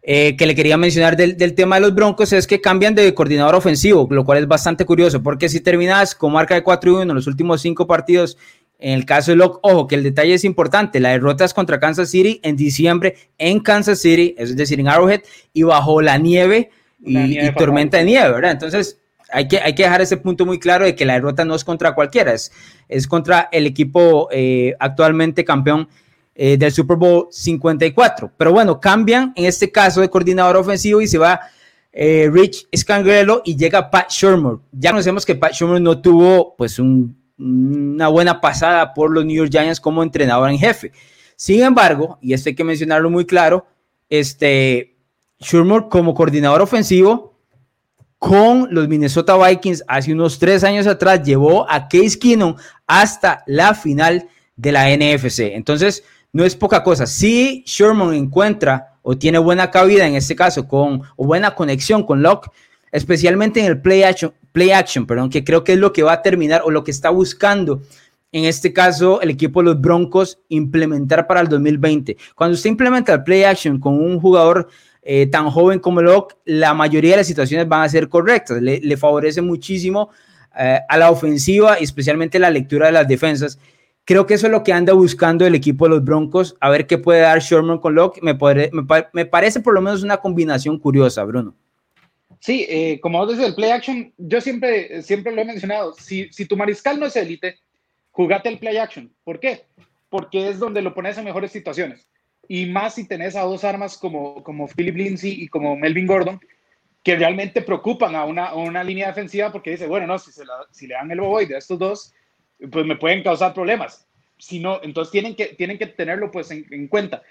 eh, que le quería mencionar del, del, tema de los Broncos es que cambian de coordinador ofensivo, lo cual es bastante curioso, porque si terminas con marca de 4 y 1 en los últimos cinco partidos en el caso de Locke, ojo, que el detalle es importante, la derrota es contra Kansas City en diciembre en Kansas City, es decir, en Arrowhead, y bajo la nieve y, tormenta de nieve, ¿verdad? Entonces, hay que, hay que dejar ese punto muy claro de que la derrota no es contra cualquiera, es, es contra el equipo eh, actualmente campeón eh, del Super Bowl 54. Pero bueno, cambian en este caso de coordinador ofensivo y se va eh, Rich Scangrello y llega Pat Shermer. Ya conocemos que Pat Shermer no tuvo pues un una buena pasada por los New York Giants como entrenador en jefe. Sin embargo, y esto hay que mencionarlo muy claro, este Shermer como coordinador ofensivo con los Minnesota Vikings hace unos tres años atrás llevó a Case Keenum hasta la final de la NFC. Entonces, no es poca cosa. Si Sherman encuentra o tiene buena cabida en este caso con o buena conexión con Locke, especialmente en el play action, play action, perdón, que creo que es lo que va a terminar o lo que está buscando en este caso el equipo de los Broncos implementar para el 2020. Cuando usted implementa el play action con un jugador eh, tan joven como Locke, la mayoría de las situaciones van a ser correctas. Le, favorece muchísimo eh, a la ofensiva y especialmente la lectura de las defensas. Creo que eso es lo que anda buscando el equipo de los Broncos, a ver qué puede dar Sherman con Locke. Me, me, parece por lo menos una combinación curiosa, Bruno. Sí, eh, como decís, el play action, yo siempre, siempre lo he mencionado. Si, si tu mariscal no es élite, jugate el play action. ¿Por qué? Porque es donde lo pones en mejores situaciones. Y más si tenés a dos armas como, como Philip Lindsay y como Melvin Gordon, que realmente preocupan a una, una línea defensiva porque dice, bueno, no, si, se si le dan el boboide a estos dos, pues me pueden causar problemas. Si no, entonces tienen que, tienen que tenerlo pues en, cuenta.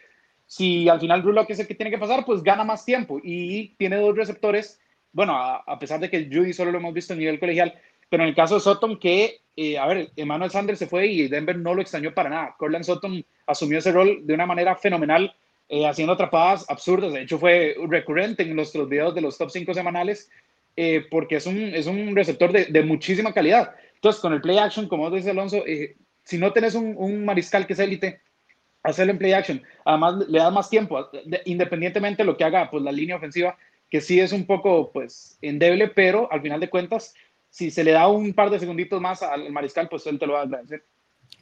Si al final Drew es el que tiene que pasar, pues gana más tiempo y tiene dos receptores. Bueno, a, pesar de que Judy solo lo hemos visto a nivel colegial, pero en el caso de Sutton, que, eh, a ver, Emmanuel Sanders se fue y Denver no lo extrañó para nada. Corland Sutton asumió ese rol de una manera fenomenal, eh, haciendo atrapadas absurdas. De hecho, fue recurrente en nuestros videos de los top 5 semanales, eh, porque es un, es un receptor de, de muchísima calidad. Entonces, con el play action, como dice Alonso, eh, si no tenés un, mariscal que es élite, hacerlo en play action. Además, le da más tiempo, independientemente de lo que haga pues, la línea ofensiva, que sí es un poco pues, endeble, pero al final de cuentas, si se le da un par de segunditos más al mariscal, pues él te lo va a agradecer.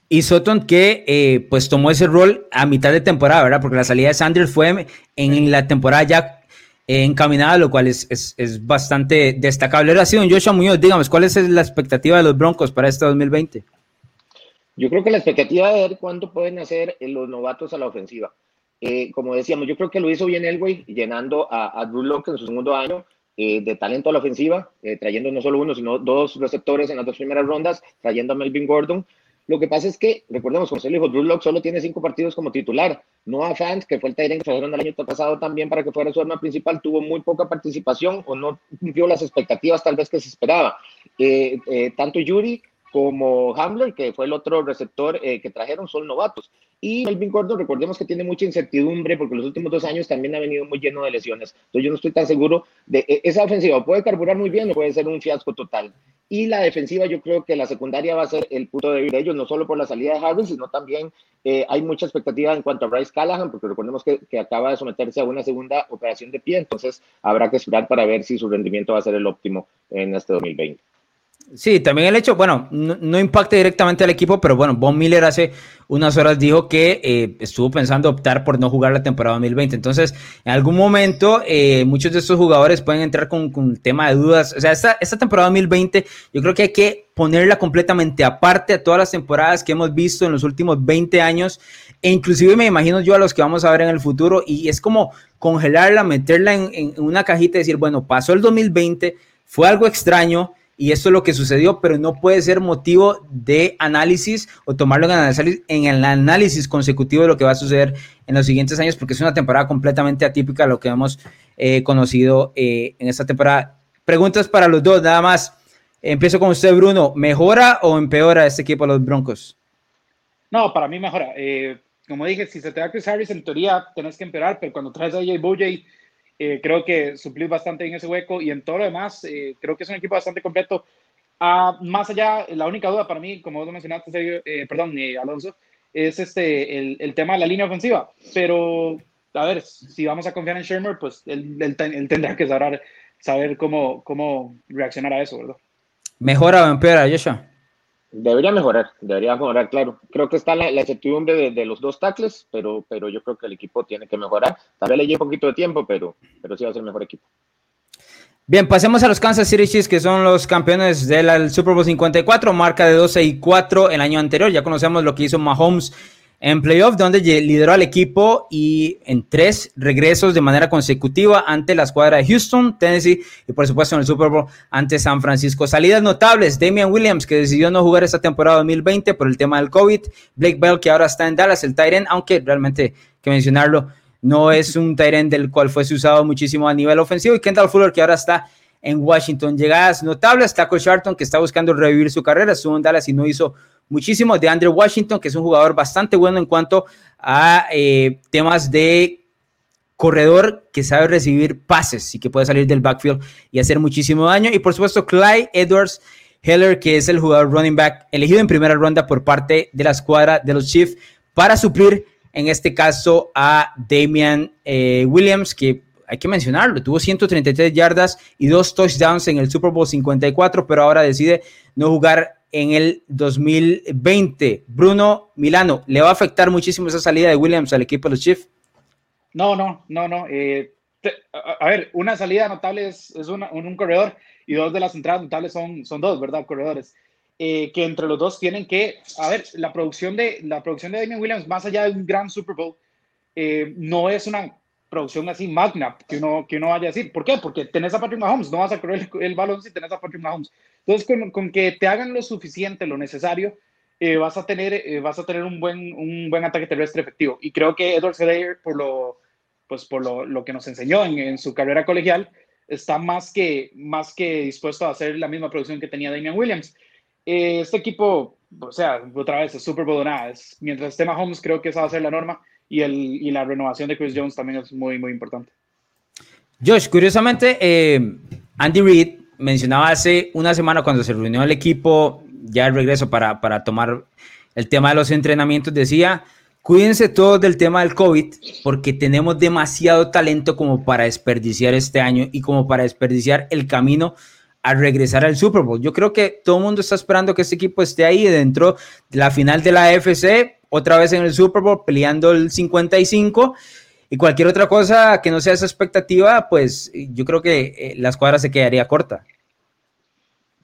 Y Sutton que eh, pues tomó ese rol a mitad de temporada, ¿verdad? Porque la salida de Sanders fue en la temporada ya encaminada, lo cual es, es, bastante destacable. Ahora sí, don Joshua Muñoz, dígame, ¿cuál es la expectativa de los Broncos para este 2020? Yo creo que la expectativa de ver cuánto pueden hacer los novatos a la ofensiva. Eh, como decíamos, yo creo que lo hizo bien Elway, llenando a, a Drew Locke en su segundo año eh, de talento a la ofensiva, eh, trayendo no solo uno, sino dos receptores en las dos primeras rondas, trayendo a Melvin Gordon, lo que pasa es que, recordemos, como se dijo, Drew Locke solo tiene cinco partidos como titular. Noah Fant, que fue el Tyrant que trajeron el año pasado también para que fuera su arma principal, tuvo muy poca participación o no cumplió las expectativas tal vez que se esperaba. Eh, eh, tanto Yuri como Hamler, que fue el otro receptor eh, que trajeron, son novatos. Y Melvin Gordon, recordemos que tiene mucha incertidumbre porque los últimos dos años también ha venido muy lleno de lesiones. Entonces yo no estoy tan seguro de esa ofensiva. Puede carburar muy bien o puede ser un fiasco total. Y la defensiva, yo creo que la secundaria va a ser el punto débil de ellos, no solo por la salida de Harvin, sino también eh, hay mucha expectativa en cuanto a Bryce Callahan, porque recordemos que, que, acaba de someterse a una segunda operación de pie, entonces habrá que esperar para ver si su rendimiento va a ser el óptimo en este 2020. Sí, también el hecho, bueno, no, impacta directamente al equipo, pero bueno, Von Miller hace unas horas dijo que eh, estuvo pensando optar por no jugar la temporada 2020. Entonces, en algún momento, eh, muchos de estos jugadores pueden entrar con, un tema de dudas. O sea, esta, esta temporada 2020, yo creo que hay que ponerla completamente aparte a todas las temporadas que hemos visto en los últimos 20 años. E inclusive me imagino yo a los que vamos a ver en el futuro. Y es como congelarla, meterla en, en una cajita y decir, bueno, pasó el 2020, fue algo extraño y esto es lo que sucedió, pero no puede ser motivo de análisis o tomarlo en, el análisis consecutivo de lo que va a suceder en los siguientes años, porque es una temporada completamente atípica lo que hemos eh, conocido eh, en esta temporada. Preguntas para los dos, nada más. Empiezo con usted, Bruno. ¿Mejora o empeora este equipo los Broncos? No, para mí mejora. Eh, como dije, si se te da Chris Harris, en teoría tenés que empeorar, pero cuando traes a Jay Bojay eh, creo que suplir bastante en ese hueco y en todo lo demás, eh, creo que es un equipo bastante completo. Ah, más allá, la única duda para mí, como vos mencionaste, eh, perdón, Alonso, es este, el, el, tema de la línea ofensiva. Pero, a ver, si vamos a confiar en Shermer, pues él, él, tendrá que saber, saber cómo, cómo reaccionar a eso, ¿verdad? ¿Mejora o empeora, Joshua? Debería mejorar, debería mejorar, claro. Creo que está la, la incertidumbre de, los dos tackles, pero, pero yo creo que el equipo tiene que mejorar. Tal vez le lleve un poquito de tiempo, pero, pero sí va a ser el mejor equipo. Bien, pasemos a los Kansas City Chiefs, que son los campeones del Super Bowl 54, marca de 12 y 4 el año anterior. Ya conocemos lo que hizo Mahomes en playoff, donde lideró al equipo y en tres regresos de manera consecutiva ante la escuadra de Houston, Tennessee y por supuesto en el Super Bowl ante San Francisco. Salidas notables, Damian Williams que decidió no jugar esta temporada 2020 por el tema del COVID, Blake Bell que ahora está en Dallas, el Tyrant, aunque realmente que mencionarlo, no es un Tyrant del cual fuese usado muchísimo a nivel ofensivo y Kendall Fuller que ahora está en Washington. Llegadas notables, Taco Sharton que está buscando revivir su carrera, estuvo en Dallas y no hizo muchísimo de Andrew Washington, que es un jugador bastante bueno en cuanto a eh, temas de corredor que sabe recibir pases y que puede salir del backfield y hacer muchísimo daño. Y por supuesto, Clyde Edwards Heller, que es el jugador running back elegido en primera ronda por parte de la escuadra de los Chiefs para suplir en este caso a Damian eh, Williams, que hay que mencionarlo, tuvo 133 yardas y dos touchdowns en el Super Bowl 54, pero ahora decide no jugar en el 2020. Bruno Milano, ¿le va a afectar muchísimo esa salida de Williams al equipo de los Chiefs? No, no, no, no. Eh, a, ver, una salida notable es, un, corredor y dos de las entradas notables son, son dos, ¿verdad? Corredores. Eh, que entre los dos tienen que, a ver, la producción de, la producción de Damian Williams, más allá de un gran Super Bowl, eh, no es una producción así magna que uno, que uno vaya a decir. ¿Por qué? Porque tenés a Patrick Mahomes, no vas a correr el, balón si tenés a Patrick Mahomes. Entonces, con, con que te hagan lo suficiente, lo necesario, eh, vas, a tener, eh, vas a tener un buen, un buen ataque terrestre efectivo. Y creo que Edward Sedair, por lo, pues por lo, lo que nos enseñó en, en, su carrera colegial, está más que, más que dispuesto a hacer la misma producción que tenía Damian Williams. Eh, este equipo, o sea, otra vez, es Super Bowl mientras esté Mahomes, creo que esa va a ser la norma y, el, y la renovación de Chris Jones también es muy, muy importante. Josh, curiosamente, eh, Andy Reid mencionaba hace una semana cuando se reunió el equipo, ya el regreso para, para tomar el tema de los entrenamientos, decía, cuídense todos del tema del COVID porque tenemos demasiado talento como para desperdiciar este año y como para desperdiciar el camino a regresar al Super Bowl. Yo creo que todo el mundo está esperando que este equipo esté ahí dentro de la final de la AFC, otra vez en el Super Bowl, peleando el 55. Y cualquier otra cosa que no sea esa expectativa, pues yo creo que eh, la escuadra se quedaría corta.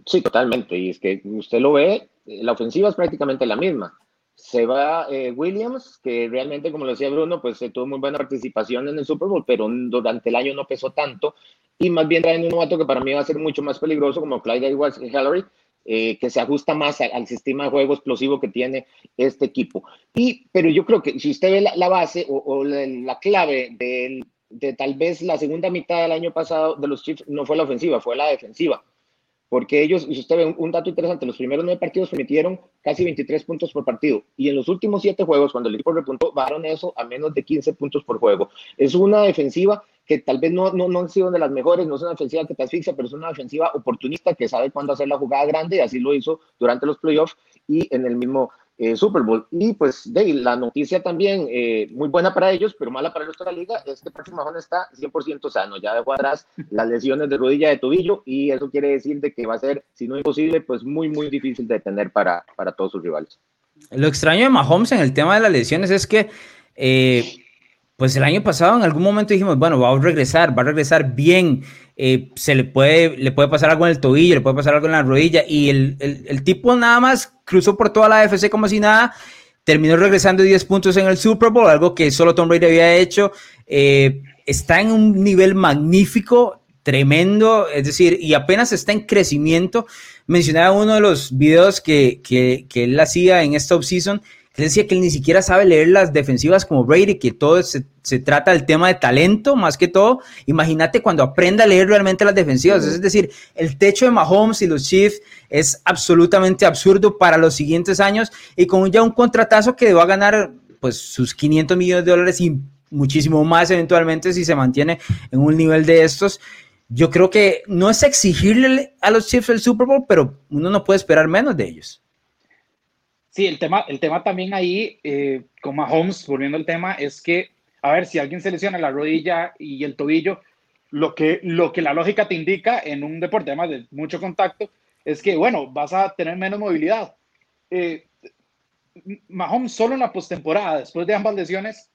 Sí, totalmente. Y es que usted lo ve, eh, la ofensiva es prácticamente la misma. Se va eh, Williams, que realmente, como lo decía Bruno, pues tuvo muy buena participación en el Super Bowl, pero durante el año no pesó tanto y más bien traen un novato que para mí va a ser mucho más peligroso como Clyde Edwards Hillary, eh, que se ajusta más al, sistema de juego explosivo que tiene este equipo. Y, pero yo creo que si usted ve la, base o, la, clave de, de tal vez la segunda mitad del año pasado de los Chiefs no fue la ofensiva, fue la defensiva porque ellos, si usted ve un, dato interesante, los primeros nueve partidos permitieron casi 23 puntos por partido y en los últimos siete juegos, cuando el equipo repuntó, bajaron eso a menos de 15 puntos por juego. Es una defensiva que tal vez no, no, no han sido de las mejores, no es una defensiva que te asfixia, pero es una defensiva oportunista que sabe cuándo hacer la jugada grande y así lo hizo durante los playoffs y en el mismo eh, Super Bowl. Y pues, de la noticia también eh, muy buena para ellos, pero mala para nuestra liga, es que Patrick Mahomes está 100% sano. Ya dejó atrás las lesiones de rodilla de tobillo y eso quiere decir de que va a ser, si no imposible, pues muy, muy difícil de detener para, para todos sus rivales. Lo extraño de Mahomes en el tema de las lesiones es que eh, pues el año pasado en algún momento dijimos, bueno, va a regresar, va a regresar bien, eh, se le puede, le puede pasar algo en el tobillo, le puede pasar algo en la rodilla, y el, el, tipo nada más cruzó por toda la FC como si nada, terminó regresando 10 puntos en el Super Bowl, algo que solo Tom Brady había hecho, eh, está en un nivel magnífico, tremendo, es decir, y apenas está en crecimiento. Mencionaba uno de los videos que, que, que él hacía en esta offseason, él decía que él ni siquiera sabe leer las defensivas como Brady, que todo se, trata del tema de talento más que todo. Imagínate cuando aprenda a leer realmente las defensivas. Es decir, el techo de Mahomes y los Chiefs es absolutamente absurdo para los siguientes años y con ya un contratazo que va a ganar pues sus 500 millones de dólares y muchísimo más eventualmente si se mantiene en un nivel de estos. Yo creo que no es exigirle a los Chiefs el Super Bowl, pero uno no puede esperar menos de ellos. Sí, el tema, el tema también ahí, eh, con Mahomes, volviendo al tema, es que, a ver, si alguien se lesiona la rodilla y el tobillo, lo que, lo que la lógica te indica en un deporte, además de mucho contacto, es que, bueno, vas a tener menos movilidad. Eh, Mahomes solo en la postemporada, después de ambas lesiones,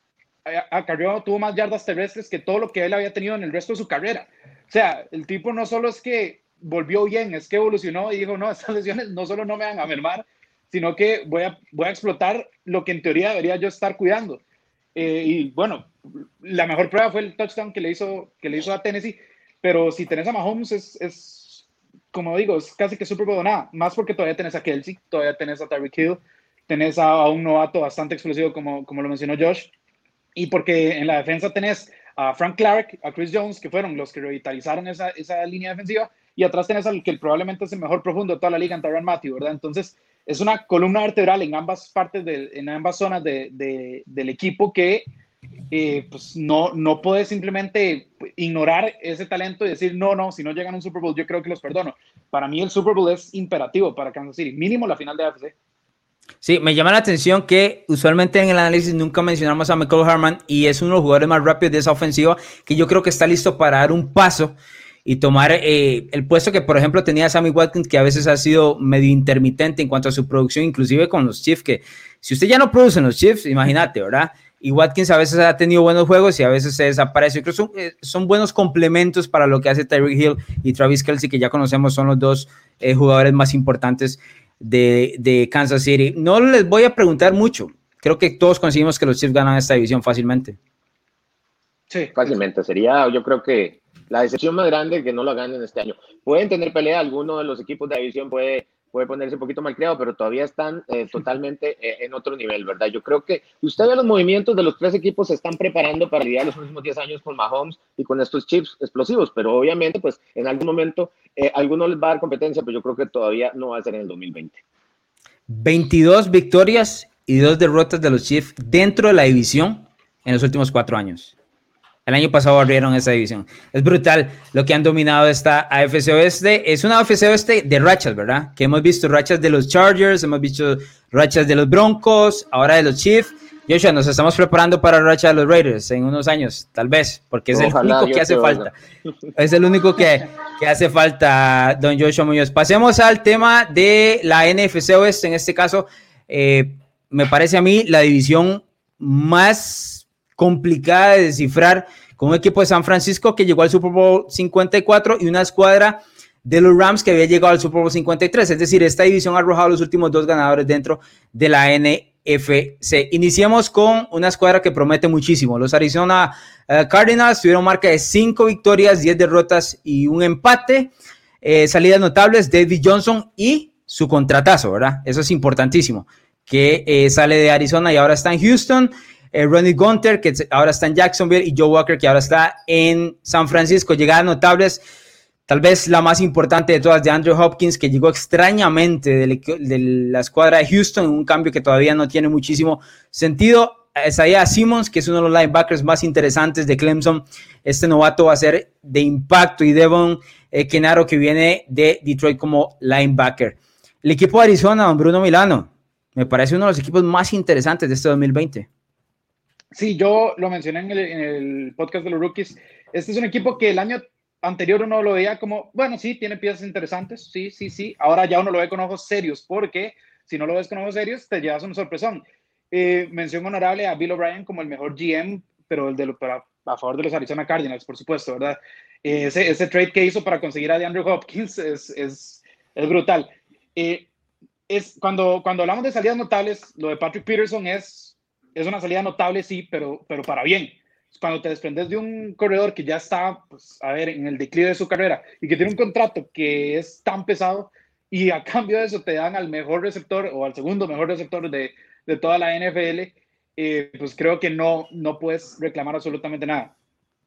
acarreó, tuvo más yardas terrestres que todo lo que él había tenido en el resto de su carrera. O sea, el tipo no solo es que volvió bien, es que evolucionó y dijo, no, estas lesiones no solo no me van a mermar, sino que voy a, voy a explotar lo que en teoría debería yo estar cuidando. Eh, y bueno, la mejor prueba fue el touchdown que le hizo, que le hizo a Tennessee, pero si tenés a Mahomes es, es como digo, es casi que súper nada, más porque todavía tenés a Kelsey, todavía tenés a Tyreek Hill, tenés a, un novato bastante explosivo como, como lo mencionó Josh, y porque en la defensa tenés a Frank Clark, a Chris Jones, que fueron los que revitalizaron esa, esa línea defensiva, y atrás tenés al que probablemente es el mejor profundo de toda la liga, en Tyron Matthew, ¿verdad? Entonces, es una columna vertebral en ambas partes, de, en ambas zonas de, del equipo que eh, pues no, no puedes simplemente ignorar ese talento y decir, no, no, si no llegan a un Super Bowl, yo creo que los perdono. Para mí el Super Bowl es imperativo para Kansas City, mínimo la final de AFC. Sí, me llama la atención que usualmente en el análisis nunca mencionamos a Michael Harman y es uno de los jugadores más rápidos de esa ofensiva que yo creo que está listo para dar un paso y tomar eh, el puesto que, por ejemplo, tenía Sammy Watkins, que a veces ha sido medio intermitente en cuanto a su producción, inclusive con los Chiefs, que si usted ya no produce en los Chiefs, imagínate, ¿verdad? Y Watkins a veces ha tenido buenos juegos y a veces se desaparece. Creo que son, eh, son buenos complementos para lo que hace Tyreek Hill y Travis Kelsey, que ya conocemos, son los dos eh, jugadores más importantes de, de Kansas City. No les voy a preguntar mucho. Creo que todos conseguimos que los Chiefs ganan esta división fácilmente. Sí, fácilmente. Sería, yo creo que la decepción más grande que no lo ganen este año. Pueden tener pelea, alguno de los equipos de la división puede, puede ponerse un poquito mal creado, pero todavía están eh, totalmente eh, en otro nivel, ¿verdad? Yo creo que usted ve los movimientos de los tres equipos se están preparando para lidiar los últimos 10 años con Mahomes y con estos chips explosivos, pero obviamente, pues en algún momento, eh, alguno les va a dar competencia, pero yo creo que todavía no va a ser en el 2020. 22 victorias y dos derrotas de los Chiefs dentro de la división en los últimos cuatro años. El año pasado abrieron esa división. Es brutal lo que han dominado esta AFC Oeste. Es una AFC Oeste de rachas, ¿verdad? Que hemos visto rachas de los Chargers, hemos visto rachas de los Broncos, ahora de los Chiefs. Joshua, nos estamos preparando para la racha de los Raiders en unos años, tal vez, porque es el único que hace falta. Es el único que, que hace falta, don Joshua Muñoz. Pasemos al tema de la NFC Oeste, en este caso, eh, me parece a mí la división más complicada de descifrar con un equipo de San Francisco que llegó al Super Bowl 54 y una escuadra de los Rams que había llegado al Super Bowl 53. Es decir, esta división ha arrojado los últimos dos ganadores dentro de la NFC. Iniciamos con una escuadra que promete muchísimo. Los Arizona eh, Cardinals tuvieron marca de 5 victorias, 10 derrotas y un empate. Eh, salidas notables, David Johnson y su contratazo, ¿verdad? Eso es importantísimo, que eh, sale de Arizona y ahora está en Houston eh, Ronnie Gunter, que ahora está en Jacksonville, y Joe Walker, que ahora está en San Francisco. Llegadas notables, tal vez la más importante de todas, de Andrew Hopkins, que llegó extrañamente de, la escuadra de Houston, un cambio que todavía no tiene muchísimo sentido. Isaiah Simmons, que es uno de los linebackers más interesantes de Clemson. Este novato va a ser de impacto. Y Devon eh, Kenaro, que viene de Detroit como linebacker. El equipo de Arizona, don Bruno Milano, me parece uno de los equipos más interesantes de este 2020. Sí, yo lo mencioné en el, podcast de los rookies. Este es un equipo que el año anterior uno lo veía como, bueno, sí, tiene piezas interesantes, sí, sí, sí. Ahora ya uno lo ve con ojos serios, porque si no lo ves con ojos serios, te llevas una sorpresón. Eh, mención honorable a Bill O'Brien como el mejor GM, pero el de a favor de los Arizona Cardinals, por supuesto, ¿verdad? Eh, ese, trade que hizo para conseguir a DeAndre Hopkins es brutal. Eh, es, cuando, cuando hablamos de salidas notables, lo de Patrick Peterson es es una salida notable, sí, pero, pero para bien. Cuando te desprendes de un corredor que ya está, pues, a ver, en el declive de su carrera y que tiene un contrato que es tan pesado y a cambio de eso te dan al mejor receptor o al segundo mejor receptor de, de toda la NFL, eh, pues creo que no, no puedes reclamar absolutamente nada.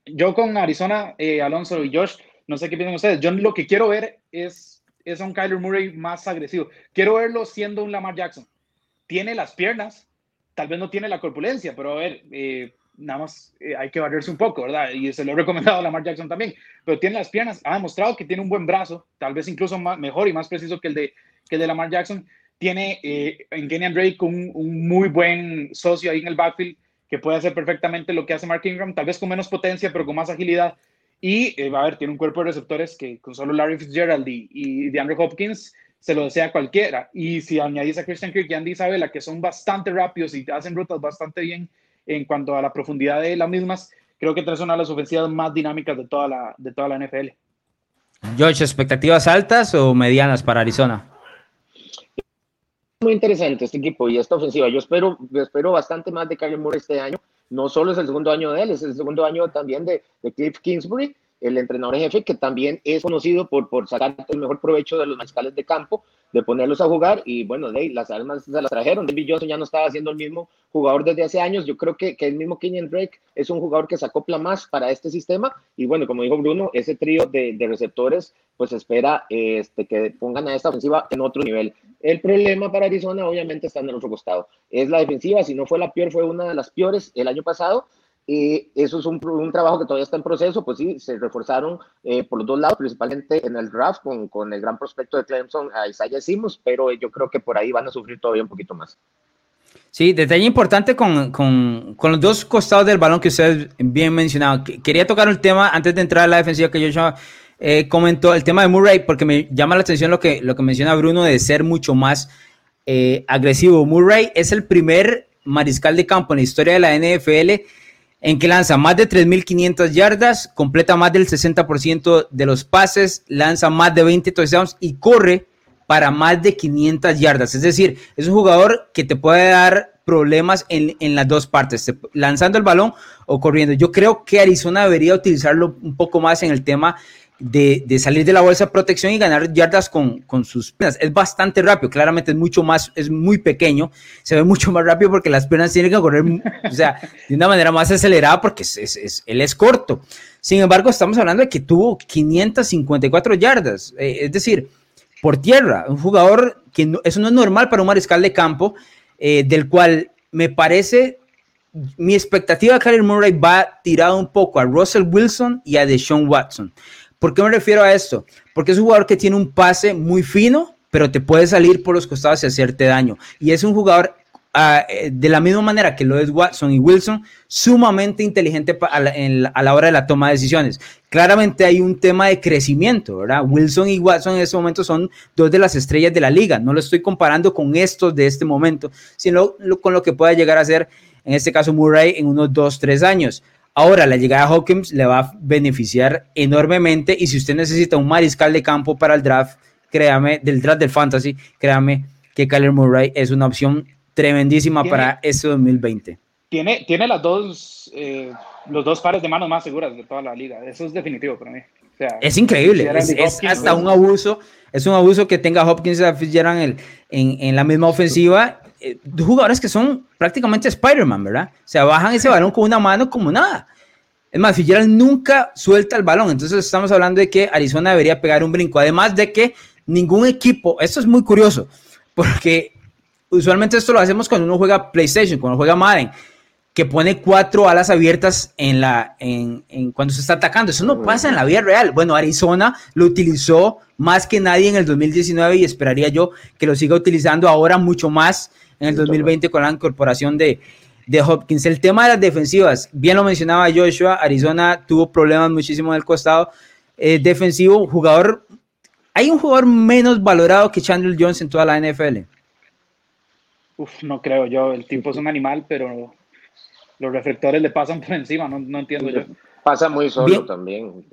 Yo con Arizona, eh, Alonso y Josh, no sé qué piensan ustedes. Yo lo que quiero ver es, es un Kyler Murray más agresivo. Quiero verlo siendo un Lamar Jackson. Tiene las piernas, tal vez no tiene la corpulencia, pero a ver, eh, nada más eh, hay que barrerse un poco, ¿verdad? Y se lo he recomendado a Lamar Jackson también, pero tiene las piernas, ha demostrado que tiene un buen brazo, tal vez incluso mejor y más preciso que el de, que el de Lamar Jackson. Tiene eh, en Kenny Drake un, un, muy buen socio ahí en el backfield que puede hacer perfectamente lo que hace Mark Ingram, tal vez con menos potencia, pero con más agilidad. Y, va a ver, tiene un cuerpo de receptores que con solo Larry Fitzgerald y, y DeAndre Hopkins se lo desea cualquiera. Y si añadís a Christian Kirk y Andy Isabella, que son bastante rápidos y hacen rutas bastante bien en cuanto a la profundidad de las mismas, creo que traes una de las ofensivas más dinámicas de toda la, de toda la NFL. George, ¿expectativas altas o medianas para Arizona? Muy interesante este equipo y esta ofensiva. Yo espero, espero bastante más de Kyler Moore este año. No solo es el segundo año de él, es el segundo año también de, de Cliff Kingsbury el entrenador jefe, que también es conocido por, por sacar el mejor provecho de los mariscales de campo, de ponerlos a jugar, y bueno, las almas se las trajeron. David Johnson ya no estaba siendo el mismo jugador desde hace años. Yo creo que, que el mismo Kenyon Drake es un jugador que se acopla más para este sistema, y bueno, como dijo Bruno, ese trío de, de receptores, pues espera este, que pongan a esta ofensiva en otro nivel. El problema para Arizona, obviamente, está en el otro costado. Es la defensiva, si no fue la peor, fue una de las peores el año pasado y eso es un, un, trabajo que todavía está en proceso, pues sí, se reforzaron eh, por los dos lados, principalmente en el draft con, con el gran prospecto de Clemson a Isaiah Simmons, pero yo creo que por ahí van a sufrir todavía un poquito más. Sí, detalle importante con, con, con, los dos costados del balón que ustedes bien mencionado. Quería tocar el tema antes de entrar a la defensiva que yo eh, comentó, el tema de Murray, porque me llama la atención lo que, lo que menciona Bruno de ser mucho más eh, agresivo. Murray es el primer mariscal de campo en la historia de la NFL en que lanza más de 3.500 yardas, completa más del 60% de los pases, lanza más de 20 touchdowns y corre para más de 500 yardas. Es decir, es un jugador que te puede dar problemas en, en, las dos partes, lanzando el balón o corriendo. Yo creo que Arizona debería utilizarlo un poco más en el tema de, salir de la bolsa de protección y ganar yardas con, sus piernas. Es bastante rápido, claramente es mucho más, es muy pequeño, se ve mucho más rápido porque las piernas tienen que correr, o sea, de una manera más acelerada porque es, él es corto. Sin embargo, estamos hablando de que tuvo 554 yardas, eh, es decir, por tierra, un jugador que eso no es normal para un mariscal de campo, eh, del cual me parece mi expectativa de Kyler Murray va tirada un poco a Russell Wilson y a Deshaun Watson. ¿Por qué me refiero a esto? Porque es un jugador que tiene un pase muy fino, pero te puede salir por los costados y hacerte daño. Y es un jugador ah, eh, de la misma manera que lo es Watson y Wilson, sumamente inteligente a la, hora de la toma de decisiones. Claramente hay un tema de crecimiento, ¿verdad? Wilson y Watson en este momento son dos de las estrellas de la liga. No lo estoy comparando con estos de este momento, sino con lo que pueda llegar a ser, en este caso, Murray en unos dos, tres años. Ahora, la llegada de Hawkins le va a beneficiar enormemente y si usted necesita un mariscal de campo para el draft, créame, del draft del fantasy, créame que Kyler Murray es una opción tremendísima para este 2020. Tiene, tiene las dos, eh, los dos pares de manos más seguras de toda la liga. Eso es definitivo para mí. es increíble. es, hasta un abuso. Es un abuso que tenga Hopkins y Fitzgerald en, en, en la misma ofensiva eh, jugadores que son prácticamente Spider-Man, ¿verdad? O sea, bajan ese balón con una mano como nada. Es más, Fitzgerald nunca suelta el balón. Entonces estamos hablando de que Arizona debería pegar un brinco. Además de que ningún equipo, esto es muy curioso, porque usualmente esto lo hacemos cuando uno juega PlayStation, cuando juega Madden, que pone cuatro alas abiertas en la, en, en cuando se está atacando. Eso no pasa en la vida real. Bueno, Arizona lo utilizó más que nadie en el 2019 y esperaría yo que lo siga utilizando ahora mucho más en el 2020 con la incorporación de, de Hopkins. El tema de las defensivas, bien lo mencionaba Joshua, Arizona tuvo problemas muchísimo en el costado eh, defensivo. Jugador, hay un jugador menos valorado que Chandler Jones en toda la NFL. Uf, no creo yo. El tipo es un animal, pero los reflectores le pasan por encima. No, no entiendo yo. Pasa muy solo también.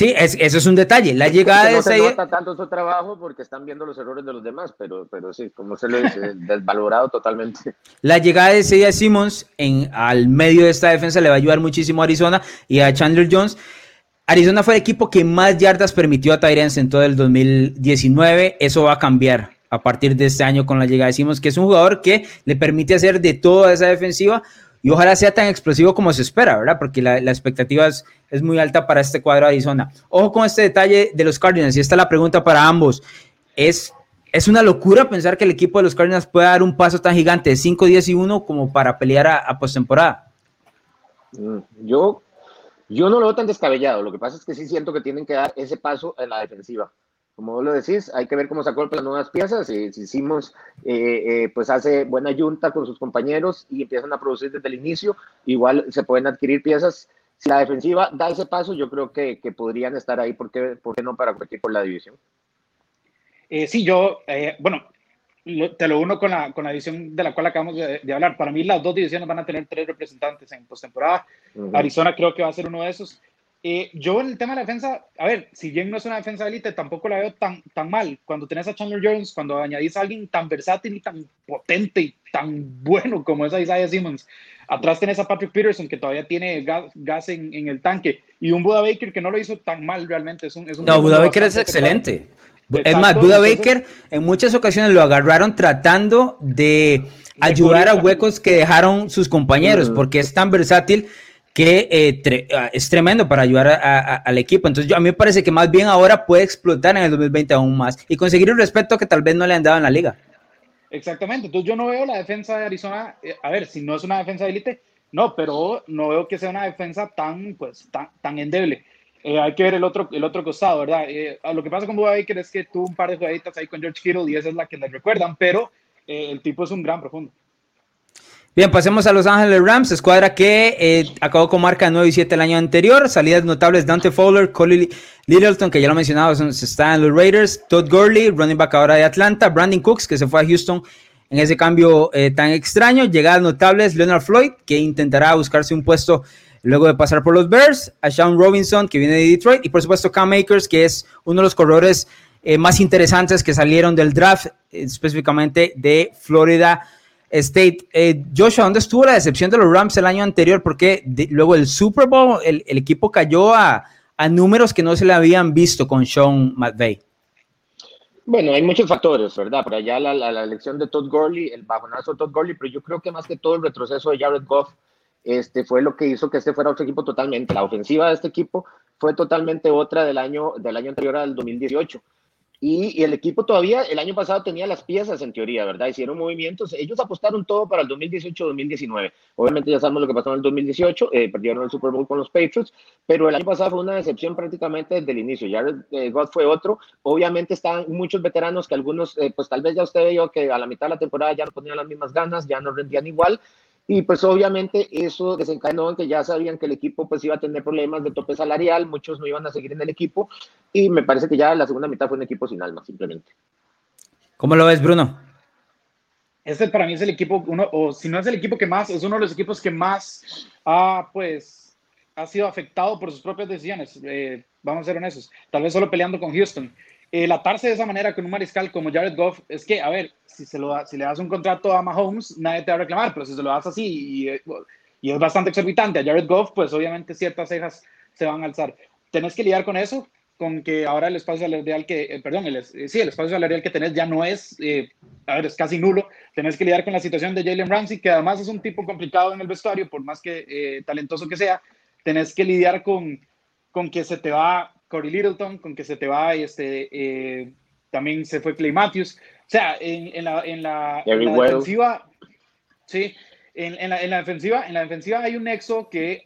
Sí, es, eso es un detalle. La llegada de. No se nota tanto su trabajo porque están viendo los errores de los demás, pero, pero sí, como se le dice, desvalorado totalmente. La llegada de Isaiah Simmons en, al medio de esta defensa le va a ayudar muchísimo a Arizona y a Chandler Jones. Arizona fue el equipo que más yardas permitió a Tyrants en todo el 2019. Eso va a cambiar a partir de este año con la llegada de Simmons, que es un jugador que le permite hacer de toda esa defensiva y ojalá sea tan explosivo como se espera, ¿verdad? Porque la, expectativa es, muy alta para este cuadro de Arizona. Ojo con este detalle de los Cardinals, y esta es la pregunta para ambos. ¿Es, es una locura pensar que el equipo de los Cardinals pueda dar un paso tan gigante de 5, 10 y 1 como para pelear a, a postemporada? Mm, yo, yo no lo veo tan descabellado. Lo que pasa es que sí siento que tienen que dar ese paso en la defensiva como vos lo decís, hay que ver cómo se acuerdan las nuevas piezas. Eh, si hicimos, eh, eh, pues hace buena junta con sus compañeros y empiezan a producir desde el inicio, igual se pueden adquirir piezas. Si la defensiva da ese paso, yo creo que, que podrían estar ahí, ¿por qué, ¿por qué, no para competir por la división? sí, yo, bueno, te lo uno con la, con la división de la cual acabamos de, hablar. Para mí, las dos divisiones van a tener tres representantes en postemporada. Arizona creo que va a ser uno de esos. Eh, yo en el tema de la defensa, a ver, si bien no es una defensa de élite, tampoco la veo tan, tan mal. Cuando tenés a Chandler Jones, cuando añadís a alguien tan versátil y tan potente y tan bueno como es Isaiah Simmons, atrás tenés a Patrick Peterson que todavía tiene gas, en, en, el tanque y un Buda Baker que no lo hizo tan mal realmente. Es un, es un no, Buda Baker es excelente. Es más, Buda Baker en muchas ocasiones lo agarraron tratando de ayudar a huecos que dejaron sus compañeros, porque es tan versátil que eh, ah, es tremendo para ayudar al equipo. Entonces, yo, a mí me parece que más bien ahora puede explotar en el 2020 aún más y conseguir el respeto que tal vez no le han dado en la liga. Exactamente. Entonces, yo no veo la defensa de Arizona. Eh, a ver, si no es una defensa de élite, No, pero no veo que sea una defensa tan, pues, tan, tan endeble. Eh, hay que ver el otro, el otro costado, ¿verdad? Eh, lo que pasa con Boba Baker es que tuvo un par de jugaditas ahí con George Kittle y esa es la que le recuerdan, pero eh, el tipo es un gran profundo. Bien, pasemos a Los Ángeles Rams, escuadra que acabó con marca 9 y 7 el año anterior. Salidas notables: Dante Fowler, Coley Littleton, que ya lo mencionaba, está en los Raiders, Todd Gurley, running back ahora de Atlanta, Brandon Cooks, que se fue a Houston en ese cambio tan extraño. Llegadas notables: Leonard Floyd, que intentará buscarse un puesto luego de pasar por los Bears, a Sean Robinson, que viene de Detroit, y por supuesto Cam Akers, que es uno de los corredores eh, más interesantes que salieron del draft, eh, específicamente de Florida State. Eh, Joshua, ¿dónde estuvo la decepción de los Rams el año anterior? Porque luego el Super Bowl, el, equipo cayó a, números que no se le habían visto con Sean McVay. Bueno, hay muchos factores, ¿verdad? Por allá la, elección de Todd Gurley, el bajonazo de Todd Gurley, pero yo creo que más que todo el retroceso de Jared Goff este, fue lo que hizo que este fuera otro equipo totalmente. La ofensiva de este equipo fue totalmente otra del año, del año anterior al 2018. Y, el equipo todavía el año pasado tenía las piezas en teoría, ¿verdad? Hicieron movimientos. Ellos apostaron todo para el 2018-2019. Obviamente ya sabemos lo que pasó en el 2018. Eh, perdieron el Super Bowl con los Patriots. Pero el año pasado fue una decepción prácticamente desde el inicio. Jared eh, God fue otro. Obviamente están muchos veteranos que algunos, eh, pues tal vez ya usted vio que a la mitad de la temporada ya no ponían las mismas ganas, ya no rendían igual. Y pues obviamente eso desencadenó en que ya sabían que el equipo pues iba a tener problemas de tope salarial, muchos no iban a seguir en el equipo y me parece que ya la segunda mitad fue un equipo sin alma simplemente. ¿Cómo lo ves, Bruno? Este para mí es el equipo, uno, o si no es el equipo que más, es uno de los equipos que más ha, pues, ha sido afectado por sus propias decisiones. Eh, vamos a ser honestos. Tal vez solo peleando con Houston el atarse de esa manera con un mariscal como Jared Goff es que, a ver, si, se lo si le das un contrato a Mahomes, nadie te va a reclamar, pero si se lo das así y, es bastante exorbitante a Jared Goff, pues obviamente ciertas cejas se van a alzar. Tenés que lidiar con eso, con que ahora el espacio salarial que, eh, perdón, el, eh, sí, el espacio salarial que tenés ya no es, eh, a ver, es casi nulo. Tenés que lidiar con la situación de Jalen Ramsey, que además es un tipo complicado en el vestuario, por más que talentoso que sea. Tenés que lidiar con, con que se te va Corey Littleton, con que se te va, y este, eh, también se fue Clay Matthews. O sea, en, en la, en la, defensiva, sí, en, en, la, en, la, defensiva, en la defensiva hay un nexo que,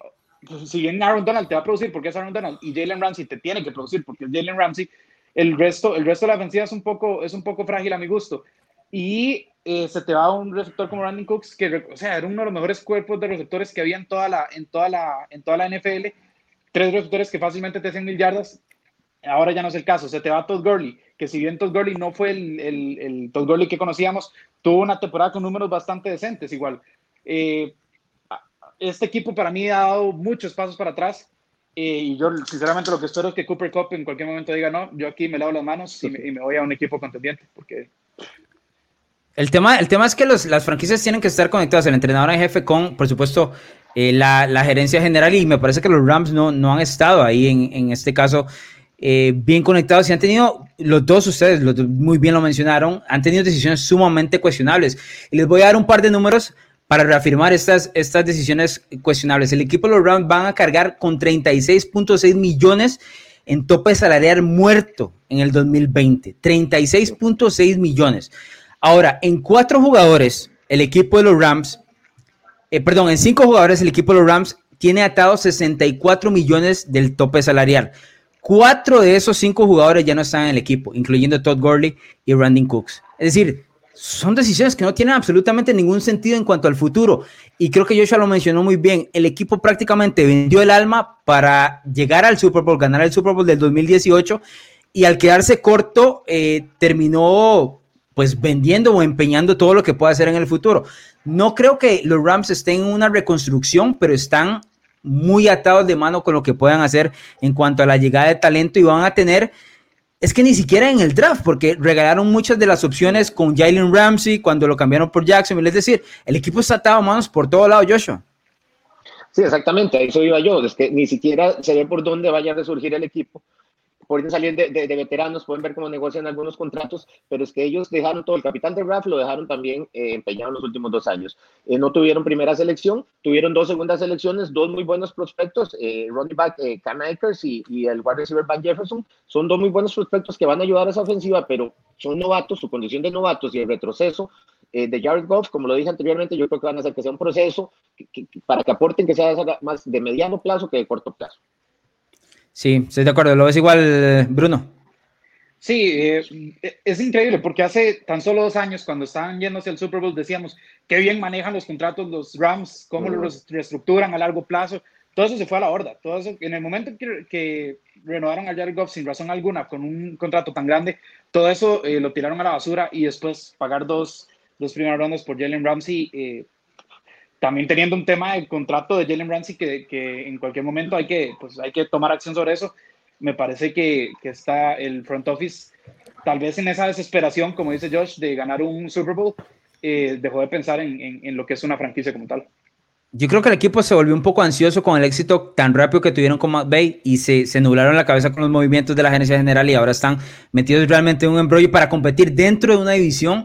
pues, si bien Aaron Donald te va a producir porque es Aaron Donald y Jalen Ramsey te tiene que producir porque es Jalen Ramsey, el resto, el resto de la defensiva es un poco, es un poco frágil a mi gusto. Y eh, se te va un receptor como Randy Cooks, que, o sea, era uno de los mejores cuerpos de receptores que había en toda la, en toda la, en toda la NFL tres receptores que fácilmente te hacen mil yardas, ahora ya no es el caso. Se te va Todd Gurley, que si bien Todd Gurley no fue el, el, Todd Gurley que conocíamos, tuvo una temporada con números bastante decentes igual. Eh, este equipo para mí ha dado muchos pasos para atrás. Eh, y yo, sinceramente, lo que espero es que Cooper Cup en cualquier momento diga, no, yo aquí me lavo las manos y me, voy a un equipo contendiente, porque el tema, el tema es que los, las franquicias tienen que estar conectadas, el entrenador en jefe con, por supuesto, eh, la, gerencia general y me parece que los Rams no, no han estado ahí en, en este caso eh, bien conectados y han tenido, los dos ustedes muy bien lo mencionaron, han tenido decisiones sumamente cuestionables. Y les voy a dar un par de números para reafirmar estas, estas decisiones cuestionables. El equipo de los Rams van a cargar con 36.6 millones en tope salarial muerto en el 2020. 36.6 millones. Ahora, en cuatro jugadores, el equipo de los Rams eh, perdón, en cinco jugadores el equipo de los Rams tiene atados 64 millones del tope salarial. Cuatro de esos cinco jugadores ya no están en el equipo, incluyendo Todd Gurley y Randy Cooks. Es decir, son decisiones que no tienen absolutamente ningún sentido en cuanto al futuro. Y creo que Joshua lo mencionó muy bien. El equipo prácticamente vendió el alma para llegar al Super Bowl, ganar el Super Bowl del 2018 y al quedarse corto eh, terminó pues vendiendo o empeñando todo lo que pueda hacer en el futuro. No creo que los Rams estén en una reconstrucción, pero están muy atados de mano con lo que puedan hacer en cuanto a la llegada de talento y van a tener, es que ni siquiera en el draft, porque regalaron muchas de las opciones con Jalen Ramsey cuando lo cambiaron por Jackson. Es decir, el equipo está atado a manos por todo lado, Joshua. Sí, exactamente, eso iba yo, es que ni siquiera se ve por dónde vaya a resurgir el equipo pueden salir de, de, veteranos, pueden ver cómo negocian algunos contratos, pero es que ellos dejaron todo, el capitán de RAF lo dejaron también eh, empeñado en los últimos dos años. Eh, no tuvieron primera selección, tuvieron dos segundas selecciones, dos muy buenos prospectos, eh, Ronnie Back, eh, Cam Akers y, y, el wide receiver Van Jefferson, son dos muy buenos prospectos que van a ayudar a esa ofensiva, pero son novatos, su condición de novatos y el retroceso eh, de Jared Goff, como lo dije anteriormente, yo creo que van a hacer que sea un proceso para que aporten que sea más de mediano plazo que de corto plazo. Sí, estoy de acuerdo. ¿Lo ves igual, Bruno? Sí, eh, es increíble porque hace tan solo dos años, cuando estaban yéndose al Super Bowl, decíamos qué bien manejan los contratos los Rams, cómo los reestructuran a largo plazo. Todo eso se fue a la horda. Todo eso, en el momento que, que renovaron a Jared Goff sin razón alguna con un contrato tan grande, todo eso eh, lo tiraron a la basura y después pagar dos, dos primeras rondas por Jalen Ramsey. Eh, también teniendo un tema de contrato de Jalen Ramsey que, que, en cualquier momento hay que, pues, hay que tomar acción sobre eso me parece que, que, está el front office, tal vez en esa desesperación, como dice Josh, de ganar un Super Bowl, eh, dejó de pensar en, en, lo que es una franquicia como tal. Yo creo que el equipo se volvió un poco ansioso con el éxito tan rápido que tuvieron con McVay y se, se nublaron la cabeza con los movimientos de la gerencia general y ahora están metidos realmente en un embrollo para competir dentro de una división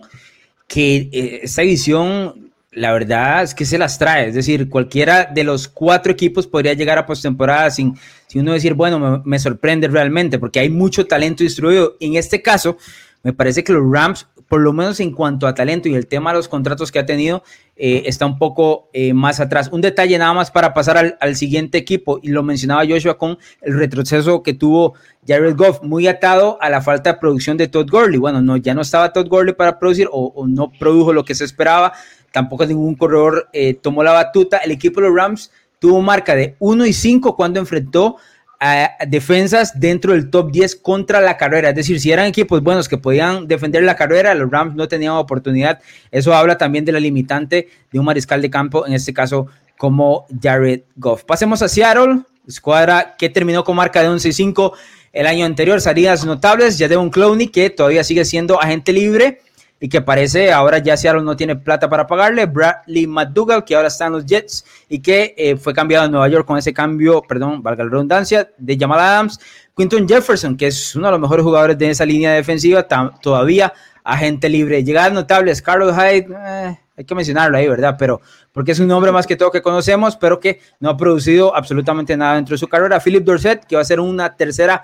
que eh, esta división la verdad es que se las trae. Es decir, cualquiera de los cuatro equipos podría llegar a postemporada sin, sin uno decir, bueno, me, sorprende realmente, porque hay mucho talento distribuido. En este caso, me parece que los Rams, por lo menos en cuanto a talento y el tema de los contratos que ha tenido, eh, está un poco eh, más atrás. Un detalle nada más para pasar al, siguiente equipo, y lo mencionaba Joshua con el retroceso que tuvo Jared Goff, muy atado a la falta de producción de Todd Gurley. Bueno, no, ya no estaba Todd Gurley para producir o no produjo lo que se esperaba tampoco ningún corredor eh, tomó la batuta. El equipo de los Rams tuvo marca de 1 y 5 cuando enfrentó a defensas dentro del top 10 contra la carrera. Es decir, si eran equipos buenos que podían defender la carrera, los Rams no tenían oportunidad. Eso habla también de la limitante de un mariscal de campo, en este caso como Jared Goff. Pasemos a Seattle, escuadra que terminó con marca de 11 y 5 el año anterior. Salidas notables, ya de un Clowney que todavía sigue siendo agente libre y que parece ahora ya Seattle no tiene plata para pagarle. Bradley McDougall, que ahora está en los Jets y que eh, fue cambiado a Nueva York con ese cambio, perdón, valga la redundancia, de Jamal Adams. Quinton Jefferson, que es uno de los mejores jugadores de esa línea defensiva, todavía agente libre. Llegadas notables, Carlos Hyde, eh, hay que mencionarlo ahí, ¿verdad? Pero porque es un nombre más que todo que conocemos, pero que no ha producido absolutamente nada dentro de su carrera. Philip Dorset, que va a ser una tercera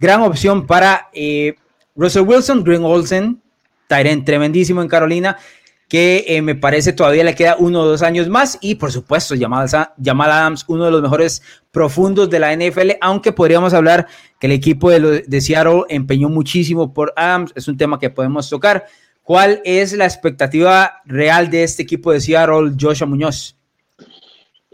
gran opción para eh, Russell Wilson, Green Olsen, Tyren tremendísimo en Carolina, que eh, me parece todavía le queda uno o dos años más. Y por supuesto, Jamal, Adams, uno de los mejores profundos de la NFL, aunque podríamos hablar que el equipo de, de Seattle empeñó muchísimo por Adams, es un tema que podemos tocar. ¿Cuál es la expectativa real de este equipo de Seattle, Joshua Muñoz?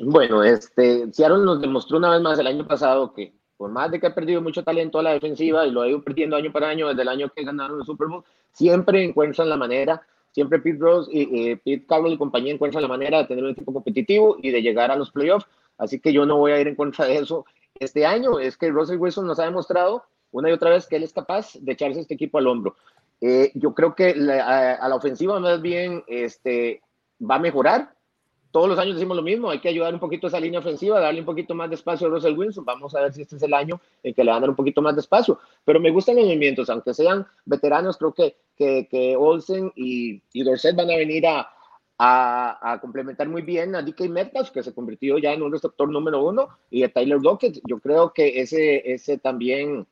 Bueno, este, Seattle nos demostró una vez más el año pasado que por más de que ha perdido mucho talento a la defensiva y lo ha ido perdiendo año para año desde el año que ganaron el Super Bowl, siempre encuentran la manera, siempre Pete Rose y Pete Carroll y compañía encuentran la manera de tener un equipo competitivo y de llegar a los playoffs. Así que yo no voy a ir en contra de eso este año. Es que Russell Wilson nos ha demostrado una y otra vez que él es capaz de echarse este equipo al hombro. Eh, yo creo que a, la ofensiva más bien este, va a mejorar todos los años decimos lo mismo, hay que ayudar un poquito a esa línea ofensiva, darle un poquito más de espacio a Russell Wilson. Vamos a ver si este es el año en que le van a dar un poquito más de espacio. Pero me gustan los movimientos, aunque sean veteranos, creo que, que, que Olsen y, y, Dorset van a venir a, a, complementar muy bien a DK Metcalf, que se convirtió ya en un receptor número uno, y a Tyler Lockett. Yo creo que ese, ese también,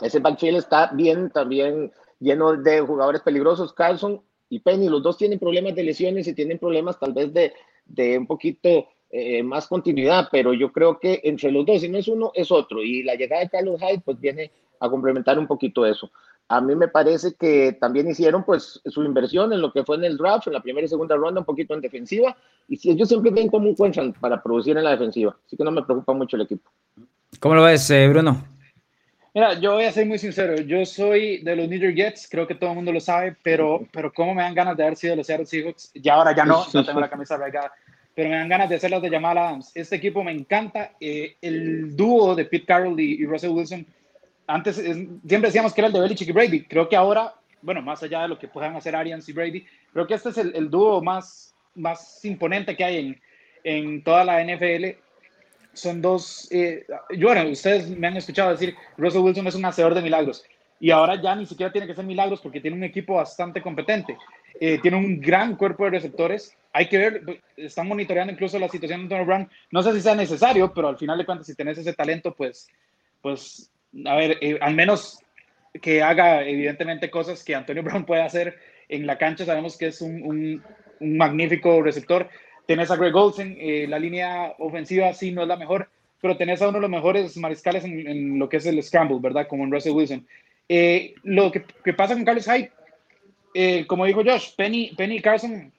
ese backfield está bien, también lleno de jugadores peligrosos. Carlson y Penny, los dos tienen problemas de lesiones y tienen problemas tal vez de, de un poquito eh, más continuidad, pero yo creo que entre los dos, si no es uno, es otro. Y la llegada de Carlos Hyde, pues viene a complementar un poquito eso. A mí me parece que también hicieron pues su inversión en lo que fue en el draft, en la primera y segunda ronda, un poquito en defensiva, y si ellos siempre ven cómo encuentran para producir en la defensiva. Así que no me preocupa mucho el equipo. ¿Cómo lo ves, eh, Bruno? Mira, yo voy a ser muy sincero. Yo soy de los New York Jets, creo que todo el mundo lo sabe, pero, pero cómo me dan ganas de haber sido de los Seattle Seahawks. Ya ahora ya no, no tengo la camisa regada, pero me dan ganas de hacer las de Jamal Adams. Este equipo me encanta. Eh, el dúo de Pete Carroll y, Russell Wilson, antes siempre decíamos que era el de Belichick y Brady. Creo que ahora, bueno, más allá de lo que puedan hacer Arians y Brady, creo que este es el, el dúo más, más imponente que hay en, en toda la NFL son dos, eh, bueno, ustedes me han escuchado decir, Russell Wilson es un hacedor de milagros. Y ahora ya ni siquiera tiene que ser milagros porque tiene un equipo bastante competente. Eh, tiene un gran cuerpo de receptores. Hay que ver, están monitoreando incluso la situación de Antonio Brown. No sé si sea necesario, pero al final de cuentas, si tenés ese talento, pues, pues a ver, eh, al menos que haga evidentemente cosas que Antonio Brown puede hacer en la cancha sabemos que es un, un, magnífico receptor. Tenés a Greg Olsen, eh, la línea ofensiva sí no es la mejor, pero tenés a uno de los mejores mariscales en, lo que es el scramble, ¿verdad? Como en Russell Wilson. Eh, lo que, que, pasa con Carlos Hyde, eh, como dijo Josh, Penny, Penny y Carson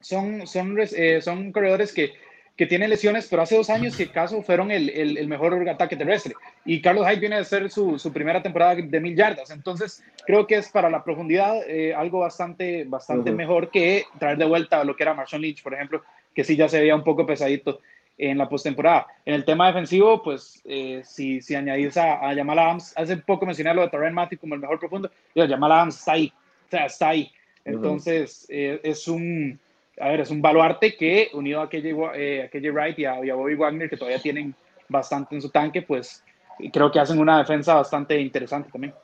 son, son, son corredores que que tiene lesiones, pero hace dos años que caso fueron el, el, mejor ataque terrestre. Y Carlos Hyde viene a ser su, su, primera temporada de mil yardas. Entonces, creo que es para la profundidad eh, algo bastante, bastante mejor que traer de vuelta lo que era Marshawn Lynch, por ejemplo, que sí ya se veía un poco pesadito en la postemporada. En el tema defensivo, pues eh, si, si añadís a, a, Jamal Adams, hace poco mencioné lo de Terren Matthew como el mejor profundo, y Jamal Adams está ahí, o sea, está ahí. Entonces, eh, es un a ver, es un baluarte que unido a KJ, eh, Wright y a, Bobby Wagner, que todavía tienen bastante en su tanque, pues creo que hacen una defensa bastante interesante también.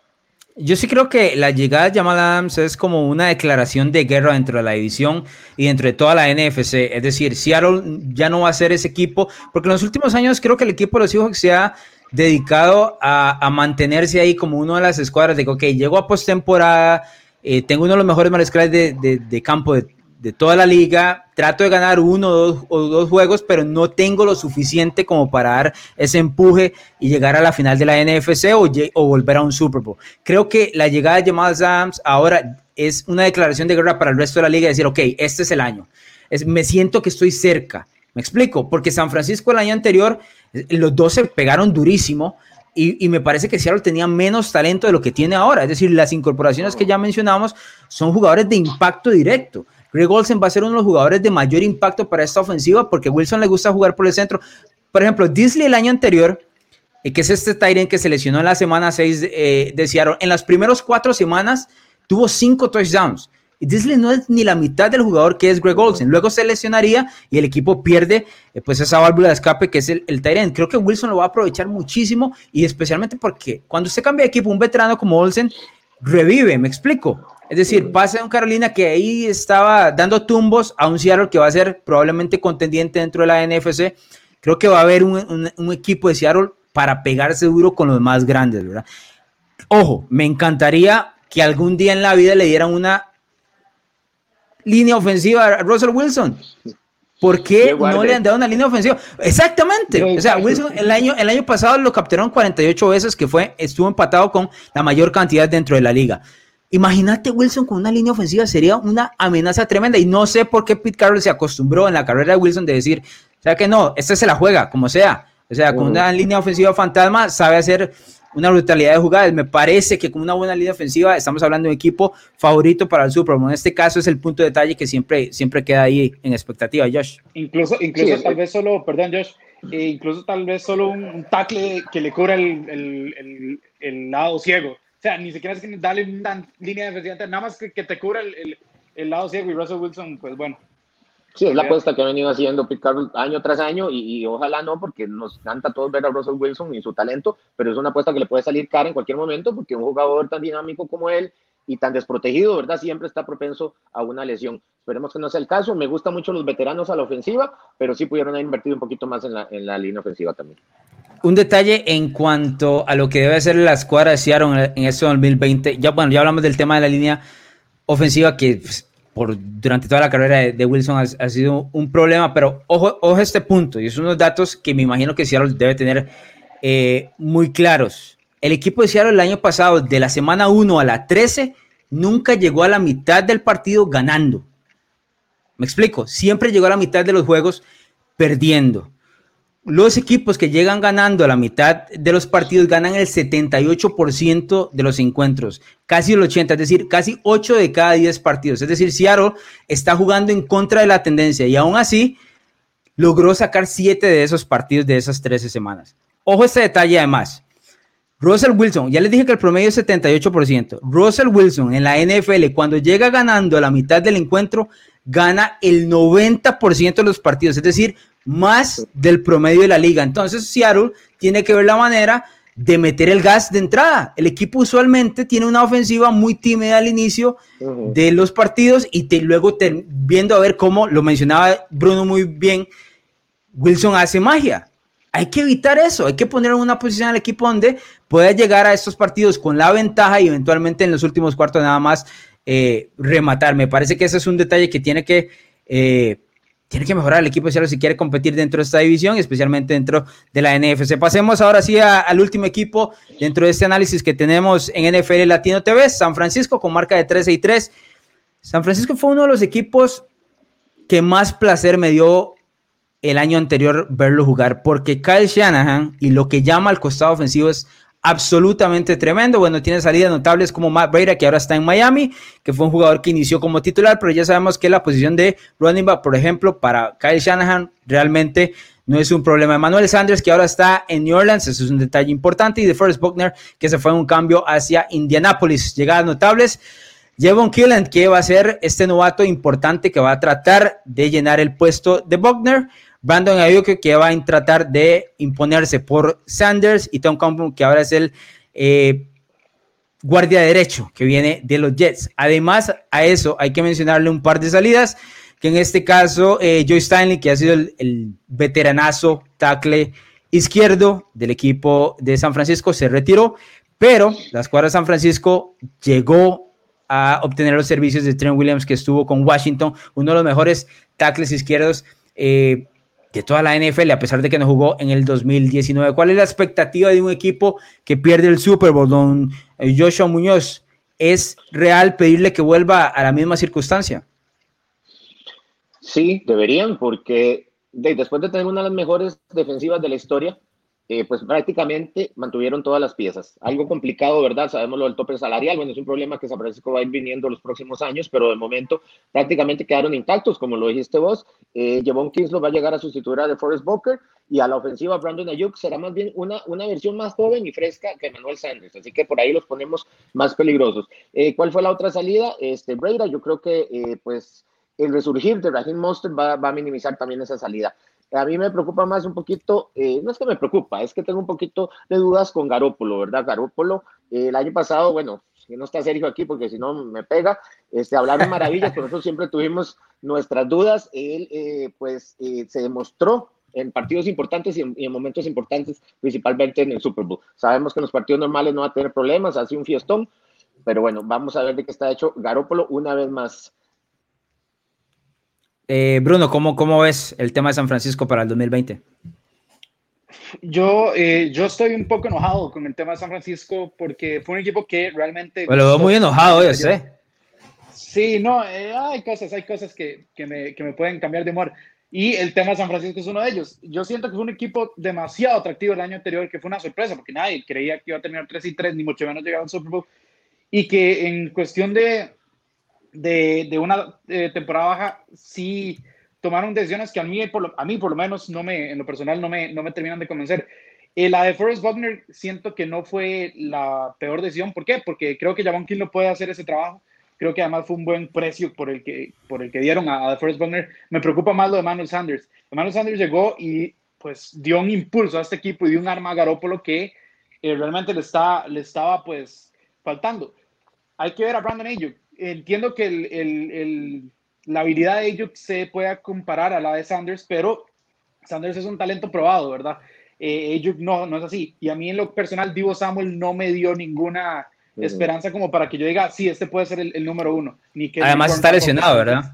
Yo sí creo que la llegada de Jamal Adams es como una declaración de guerra dentro de la división y dentro de toda la NFC. Es decir, Seattle ya no va a ser ese equipo, porque en los últimos años creo que el equipo de los Seahawks se ha dedicado a, mantenerse ahí como uno de las escuadras de que, ok, llego a postemporada, eh, tengo uno de los mejores mariscales de, de campo de de toda la liga, trato de ganar uno o dos, o dos, juegos, pero no tengo lo suficiente como para dar ese empuje y llegar a la final de la NFC o, o volver a un Super Bowl. Creo que la llegada de Jamal Adams ahora es una declaración de guerra para el resto de la liga, decir, ok, este es el año. Es, me siento que estoy cerca. Me explico, porque San Francisco el año anterior, los dos se pegaron durísimo. Y, y, me parece que Seattle tenía menos talento de lo que tiene ahora. Es decir, las incorporaciones que ya mencionamos son jugadores de impacto directo. Greg Olsen va a ser uno de los jugadores de mayor impacto para esta ofensiva porque Wilson le gusta jugar por el centro. Por ejemplo, Disley el año anterior, eh, que es este Tyrant que se lesionó en la semana 6 eh, de Seattle, en las primeras cuatro semanas tuvo cinco touchdowns. Y Disley no es ni la mitad del jugador que es Greg Olsen. Luego se lesionaría y el equipo pierde eh, pues esa válvula de escape que es el, el. Creo que Wilson lo va a aprovechar muchísimo y especialmente porque cuando usted cambia de equipo, un veterano como Olsen revive, me explico. Es decir, pasa un Carolina que ahí estaba dando tumbos a un Seattle que va a ser probablemente contendiente dentro de la NFC. Creo que va a haber un, equipo de Seattle para pegarse duro con los más grandes, ¿verdad? Ojo, me encantaría que algún día en la vida le dieran una línea ofensiva a Russell Wilson. ¿Por qué no le han dado una línea ofensiva? Exactamente. O sea, Wilson el año, el año pasado lo capturaron 48 veces, que fue, estuvo empatado con la mayor cantidad dentro de la liga. Imagínate Wilson con una línea ofensiva, sería una amenaza tremenda. Y no sé por qué Pete Carroll se acostumbró en la carrera de Wilson de decir, o sea que no, este se la juega, como sea. O sea, con una línea ofensiva fantasma sabe hacer una brutalidad de jugadas. Me parece que con una buena línea ofensiva estamos hablando de un equipo favorito para el Super Bowl. En este caso es el punto de detalle que siempre, siempre queda ahí en expectativa, Josh. Incluso, incluso tal vez solo, perdón, Josh, eh, incluso tal vez solo un, tackle que le cubra el, el, el lado ciego sea, ni siquiera es que darle una línea defensiva, nada más que, que te cubra el, el, lado ciego y Russell Wilson, pues bueno. Sí, es la apuesta que ha venido haciendo Carroll año tras año y, ojalá no, porque nos encanta todos ver a Russell Wilson y su talento, pero es una apuesta que le puede salir cara en cualquier momento porque un jugador tan dinámico como él y tan desprotegido, ¿verdad? Siempre está propenso a una lesión. Esperemos que no sea el caso. Me gustan mucho los veteranos a la ofensiva, pero sí pudieron haber invertido un poquito más en la, en la línea ofensiva también un detalle en cuanto a lo que debe ser la escuadra de Seattle en este 2020. Ya, bueno, ya hablamos del tema de la línea ofensiva que pues, por, durante toda la carrera de, Wilson ha, sido un problema, pero ojo, ojo este punto, y son unos datos que me imagino que Seattle debe tener eh, muy claros. El equipo de Seattle el año pasado, de la semana 1 a la 13, nunca llegó a la mitad del partido ganando. Me explico, siempre llegó a la mitad de los juegos perdiendo los equipos que llegan ganando a la mitad de los partidos ganan el 78% de los encuentros, casi el 80%, es decir, casi 8 de cada 10 partidos. Es decir, Seattle está jugando en contra de la tendencia y aún así logró sacar 7 de esos partidos de esas 13 semanas. Ojo este detalle además. Russell Wilson, ya les dije que el promedio es 78%. Russell Wilson en la NFL, cuando llega ganando a la mitad del encuentro, gana el 90% de los partidos, es decir, más del promedio de la liga. Entonces, Seattle tiene que ver la manera de meter el gas de entrada. El equipo usualmente tiene una ofensiva muy tímida al inicio de los partidos y te, luego viendo a ver cómo, lo mencionaba Bruno muy bien, Wilson hace magia. Hay que evitar eso, hay que poner en una posición al equipo donde pueda llegar a estos partidos con la ventaja y eventualmente en los últimos cuartos nada más eh, rematar. Me parece que ese es un detalle que tiene que, eh, tiene que mejorar el equipo de Seattle si quiere competir dentro de esta división, especialmente dentro de la NFC. Pasemos ahora sí al último equipo dentro de este análisis que tenemos en NFL Latino TV, San Francisco con marca de 13 y 3. San Francisco fue uno de los equipos que más placer me dio el año anterior verlo jugar, porque Kyle Shanahan y lo que llama al costado ofensivo es absolutamente tremendo. Bueno, tiene salidas notables como Matt Breda, que ahora está en Miami, que fue un jugador que inició como titular, pero ya sabemos que la posición de running por ejemplo, para Kyle Shanahan realmente no es un problema. Manuel Sanders, que ahora está en New Orleans, eso es un detalle importante, y de Forrest Buckner, que se fue en un cambio hacia Indianapolis. Llegadas notables. Jevon Killand, que va a ser este novato importante que va a tratar de llenar el puesto de Buckner. Brandon Ayuk, que va a tratar de imponerse por Sanders. Y Tom Campbell, que ahora es el eh, guardia derecho que viene de los Jets. Además, a eso hay que mencionarle un par de salidas. Que en este caso, eh, Joe Stanley, que ha sido el, veteranazo tackle izquierdo del equipo de San Francisco, se retiró. Pero la escuadra de San Francisco llegó a obtener los servicios de Trent Williams, que estuvo con Washington, uno de los mejores tackles izquierdos eh, de toda la NFL, a pesar de que no jugó en el 2019. ¿Cuál es la expectativa de un equipo que pierde el Super Bowl, don eh, Joshua Muñoz? ¿Es real pedirle que vuelva a la misma circunstancia? Sí, deberían, porque después de tener una de las mejores defensivas de la historia, eh, pues prácticamente mantuvieron todas las piezas. Algo complicado, ¿verdad? Sabemos lo del tope salarial, bueno, es un problema que San Francisco va a ir viniendo los próximos años, pero de momento prácticamente quedaron intactos, como lo dijiste vos. Eh, Javon Kinslow va a llegar a sustituir a de Forrest Booker y a la ofensiva Brandon Ayuk será más bien una, una versión más joven y fresca que Manuel Sanders, así que por ahí los ponemos más peligrosos. Eh, ¿Cuál fue la otra salida? Este, Breda, yo creo que eh, pues el resurgir de Raheem Monster va, a minimizar también esa salida. A mí me preocupa más un poquito, eh, no es que me preocupa, es que tengo un poquito de dudas con Garópolo, ¿verdad? Garópolo, eh, el año pasado, bueno, si no está Sergio aquí porque si no me pega, este, hablaron maravillas, pero nosotros siempre tuvimos nuestras dudas. Él, eh, pues, eh, se demostró en partidos importantes y en, y en, momentos importantes, principalmente en el Super Bowl. Sabemos que en los partidos normales no va a tener problemas, hace un fiestón, pero bueno, vamos a ver de qué está hecho Garópolo una vez más. Eh, Bruno, ¿cómo, ¿cómo ves el tema de San Francisco para el 2020? Yo, eh, yo estoy un poco enojado con el tema de San Francisco porque fue un equipo que realmente... Bueno, lo veo muy enojado, yo sé. Sí, no, eh, hay cosas, hay cosas que, que, me, que me pueden cambiar de humor. Y el tema de San Francisco es uno de ellos. Yo siento que fue un equipo demasiado atractivo el año anterior, que fue una sorpresa, porque nadie creía que iba a terminar 3 y 3, ni mucho menos llegar al Super Bowl. Y que en cuestión de, de, una eh, temporada baja, sí tomaron decisiones que a mí, por lo, a mí por lo menos, no me, en lo personal no me, no me terminan de convencer. Eh, la de Forrest Buckner siento que no fue la peor decisión. ¿Por qué? Porque creo que Javon King no puede hacer ese trabajo. Creo que además fue un buen precio por el que, por el que dieron a, a Forrest. Me preocupa más lo de Manuel Sanders. Manuel Sanders llegó y pues dio un impulso a este equipo y dio un arma a Garópolo que eh, realmente le, está, le estaba pues faltando. Hay que ver a Brandon Ayuk entiendo que el, el, el, la habilidad de ellos se pueda comparar a la de Sanders, pero Sanders es un talento probado, ¿verdad? Eh, no, no es así. Y a mí en lo personal, Divo Samuel no me dio ninguna esperanza como para que yo diga, sí, este puede ser el, el número uno. Ni que Además está lesionado, ¿verdad?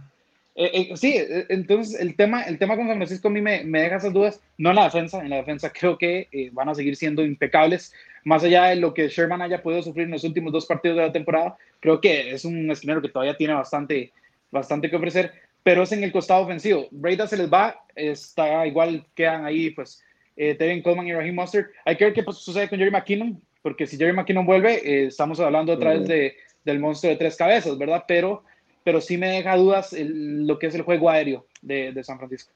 Eh, eh, sí, eh, entonces el tema, el tema con San Francisco a mí me, me, deja esas dudas, no en la defensa, en la defensa creo que eh, van a seguir siendo impecables, más allá de lo que Sherman haya podido sufrir en los últimos dos partidos de la temporada, creo que es un esquinero que todavía tiene bastante, bastante que ofrecer, pero es en el costado ofensivo, Breda se les va, está igual, quedan ahí pues eh, Tevin Coleman y Raheem Mustard, hay que ver qué sucede con Jerry McKinnon, porque si Jerry McKinnon vuelve, estamos hablando otra vez de, del monstruo de tres cabezas, ¿verdad? Pero pero sí me deja dudas el, lo que es el juego aéreo de, de, San Francisco.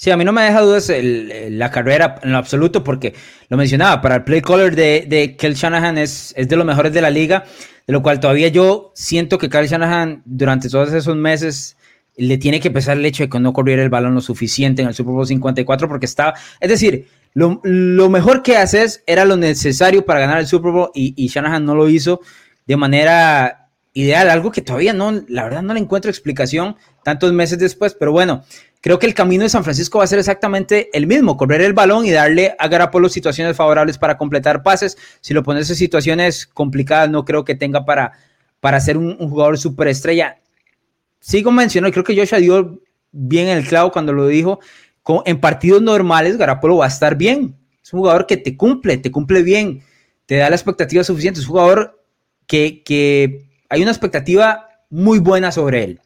Sí, a mí no me deja dudas el, la carrera en lo absoluto, porque lo mencionaba, para el play caller de, de Kel Shanahan es, es de los mejores de la liga, de lo cual todavía yo siento que Kel Shanahan durante todos esos meses le tiene que pesar el hecho de que no corriera el balón lo suficiente en el Super Bowl 54, porque estaba, es decir, lo, lo mejor que haces era lo necesario para ganar el Super Bowl y, y Shanahan no lo hizo de manera ideal, algo que todavía no, la verdad no le encuentro explicación tantos meses después, pero bueno, creo que el camino de San Francisco va a ser exactamente el mismo, correr el balón y darle a Garapolo situaciones favorables para completar pases. Si lo pones en situaciones complicadas, no creo que tenga para, para ser un, jugador superestrella. Sigo mencionando, creo que Joshua dio bien el clavo cuando lo dijo, en partidos normales Garapolo va a estar bien. Es un jugador que te cumple, te cumple bien, te da la expectativa suficiente. Es un jugador que, que hay una expectativa muy buena sobre él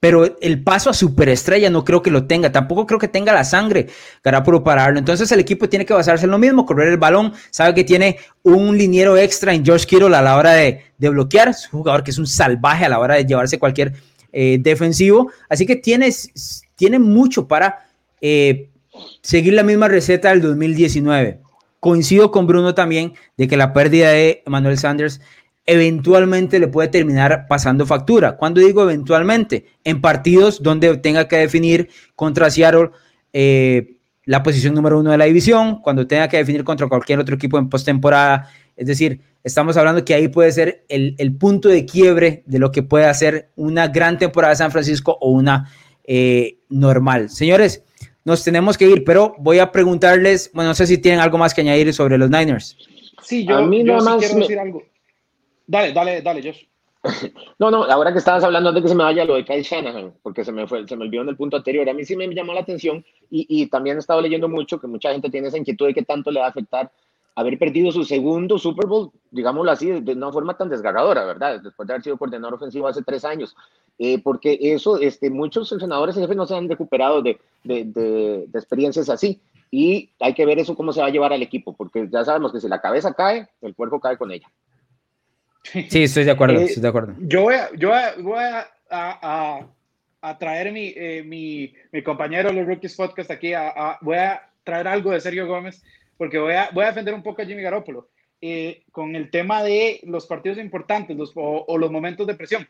pero el paso a superestrella no creo que lo tenga, tampoco creo que tenga la sangre para darlo. Entonces el equipo tiene que basarse en lo mismo, correr el balón, sabe que tiene un liniero extra en George Kittle a la hora de, bloquear, es un jugador que es un salvaje a la hora de llevarse cualquier eh, defensivo, así que tiene, tiene mucho para eh, seguir la misma receta del 2019. Coincido con Bruno también de que la pérdida de Manuel Sanders eventualmente le puede terminar pasando factura. Cuando digo eventualmente, en partidos donde tenga que definir contra Seattle eh, la posición número uno de la división, cuando tenga que definir contra cualquier otro equipo en postemporada. Es decir, estamos hablando que ahí puede ser el, punto de quiebre de lo que puede hacer una gran temporada de San Francisco o una eh, normal. Señores, nos tenemos que ir, pero voy a preguntarles, bueno, no sé si tienen algo más que añadir sobre los Niners. Sí, yo, a mí quiero decir algo. Dale, dale, dale, Josh. No, no, ahora que estabas hablando de que se me vaya lo de Kyle Shanahan, porque se me fue, se me olvidó en el punto anterior, a mí sí me llamó la atención y, y también he estado leyendo mucho que mucha gente tiene esa inquietud de qué tanto le va a afectar haber perdido su segundo Super Bowl, digámoslo así, de una forma tan desgarradora, ¿verdad? Después de haber sido coordinador ofensivo hace tres años, eh, porque eso, este, muchos entrenadores jefes no se han recuperado de, de, de, de, experiencias así, y hay que ver eso cómo se va a llevar al equipo, porque ya sabemos que si la cabeza cae, el cuerpo cae con ella. Sí, estoy de acuerdo, eh, estoy de acuerdo. Yo voy a, yo voy a, a, a, traer mi, eh, mi, mi, compañero los Rookies Podcast aquí, voy a traer algo de Sergio Gómez, porque voy a, voy a defender un poco a Jimmy Garoppolo eh, con el tema de los partidos importantes los, o, los momentos de presión.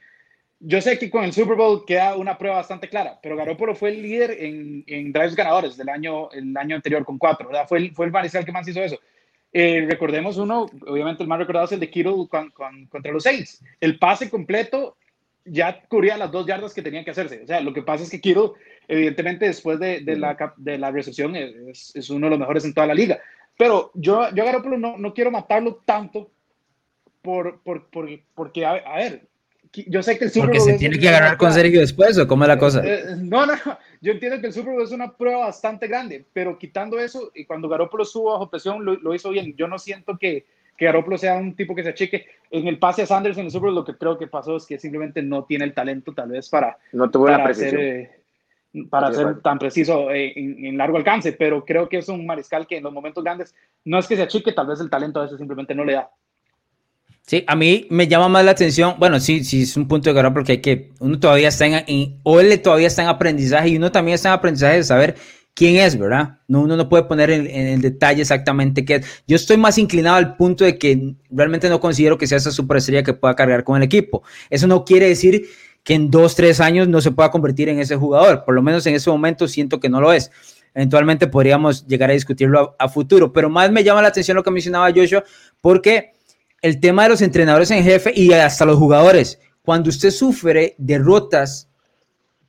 Yo sé que con el Super Bowl queda una prueba bastante clara, pero Garoppolo fue el líder en, en drives ganadores del año, el año anterior con cuatro, ¿verdad? Fue el, fue el mariscal que más hizo eso. Eh, recordemos uno, obviamente el más recordado es el de Kittle contra los Saints. El pase completo ya cubría las dos yardas que tenían que hacerse. O sea, lo que pasa es que Kittle, evidentemente, después de, de la, de la recepción, es, es, uno de los mejores en toda la liga. Pero yo, yo a Garoppolo no, no quiero matarlo tanto por, por, por porque, a, a ver, yo sé que el Super Bowl. Porque se tiene que agarrar con Sergio después, ¿o cómo es la cosa? Eh, eh, no, no, yo entiendo que el Super Bowl es una prueba bastante grande, pero quitando eso, y cuando Garoppolo estuvo bajo presión, lo, hizo bien. Yo no siento que, que Garoppolo sea un tipo que se achique. En el pase a Sanders en el Super Bowl, lo que creo que pasó es que simplemente no tiene el talento, tal vez, para, no tuvo para, ser, eh, para ser tan preciso en, en, largo alcance, pero creo que es un mariscal que en los momentos grandes no es que se achique, tal vez el talento a veces simplemente no le da. Sí, a mí me llama más la atención, bueno, sí, sí, es un punto de agarrar porque hay que, uno todavía está en, o él todavía está en aprendizaje y uno también está en aprendizaje de saber quién es, ¿verdad? No, uno no puede poner en, el detalle exactamente qué es. Yo estoy más inclinado al punto de que realmente no considero que sea esa superestrella que pueda cargar con el equipo. Eso no quiere decir que en dos, tres años no se pueda convertir en ese jugador. Por lo menos en ese momento siento que no lo es. Eventualmente podríamos llegar a discutirlo a, a futuro, pero más me llama la atención lo que mencionaba Joshua, porque el tema de los entrenadores en jefe y hasta los jugadores. Cuando usted sufre derrotas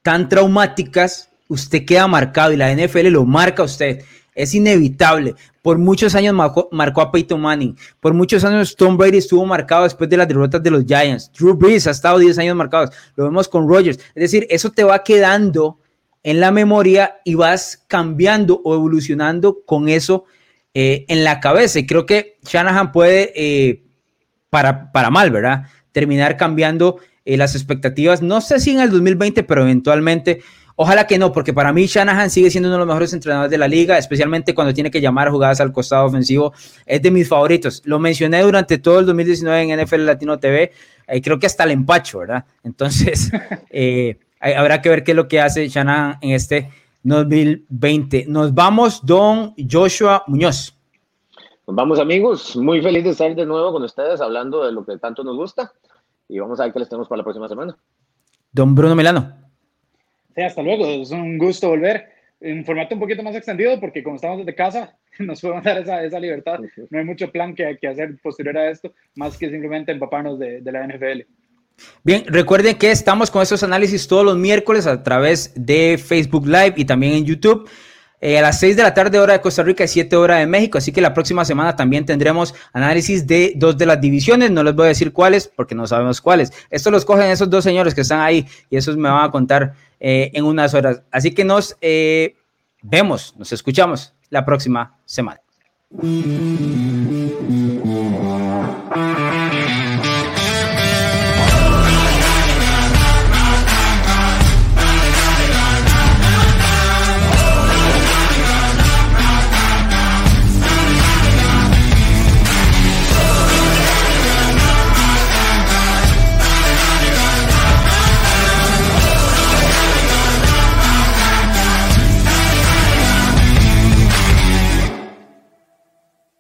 tan traumáticas, usted queda marcado y la NFL lo marca a usted. Es inevitable. Por muchos años marcó, a Peyton Manning. Por muchos años Tom Brady estuvo marcado después de las derrotas de los Giants. Drew Brees ha estado 10 años marcados. Lo vemos con Rodgers. Es decir, eso te va quedando en la memoria y vas cambiando o evolucionando con eso eh, en la cabeza. Y creo que Shanahan puede eh, para, para mal, ¿verdad? Terminar cambiando eh, las expectativas, no sé si en el 2020, pero eventualmente, ojalá que no, porque para mí Shanahan sigue siendo uno de los mejores entrenadores de la liga, especialmente cuando tiene que llamar jugadas al costado ofensivo, es de mis favoritos. Lo mencioné durante todo el 2019 en NFL Latino TV, eh, creo que hasta el empacho, ¿verdad? Entonces, eh, habrá que ver qué es lo que hace Shanahan en este 2020. Nos vamos, don Joshua Muñoz. Nos vamos amigos, muy feliz de estar de nuevo con ustedes hablando de lo que tanto nos gusta y vamos a ver qué les tenemos para la próxima semana. Don Bruno Milano. Sí, hasta luego, es un gusto volver en formato un poquito más extendido porque como estamos desde casa nos podemos dar esa, esa libertad, no hay mucho plan que, que, hacer posterior a esto, más que simplemente empaparnos de, de la NFL. Bien, recuerden que estamos con estos análisis todos los miércoles a través de Facebook Live y también en YouTube. Eh, a las 6 de la tarde hora de Costa Rica y 7 horas de México, así que la próxima semana también tendremos análisis de dos de las divisiones, no les voy a decir cuáles porque no sabemos cuáles. Esto los cogen esos dos señores que están ahí y esos me van a contar eh, en unas horas. Así que nos eh, vemos, nos escuchamos la próxima semana.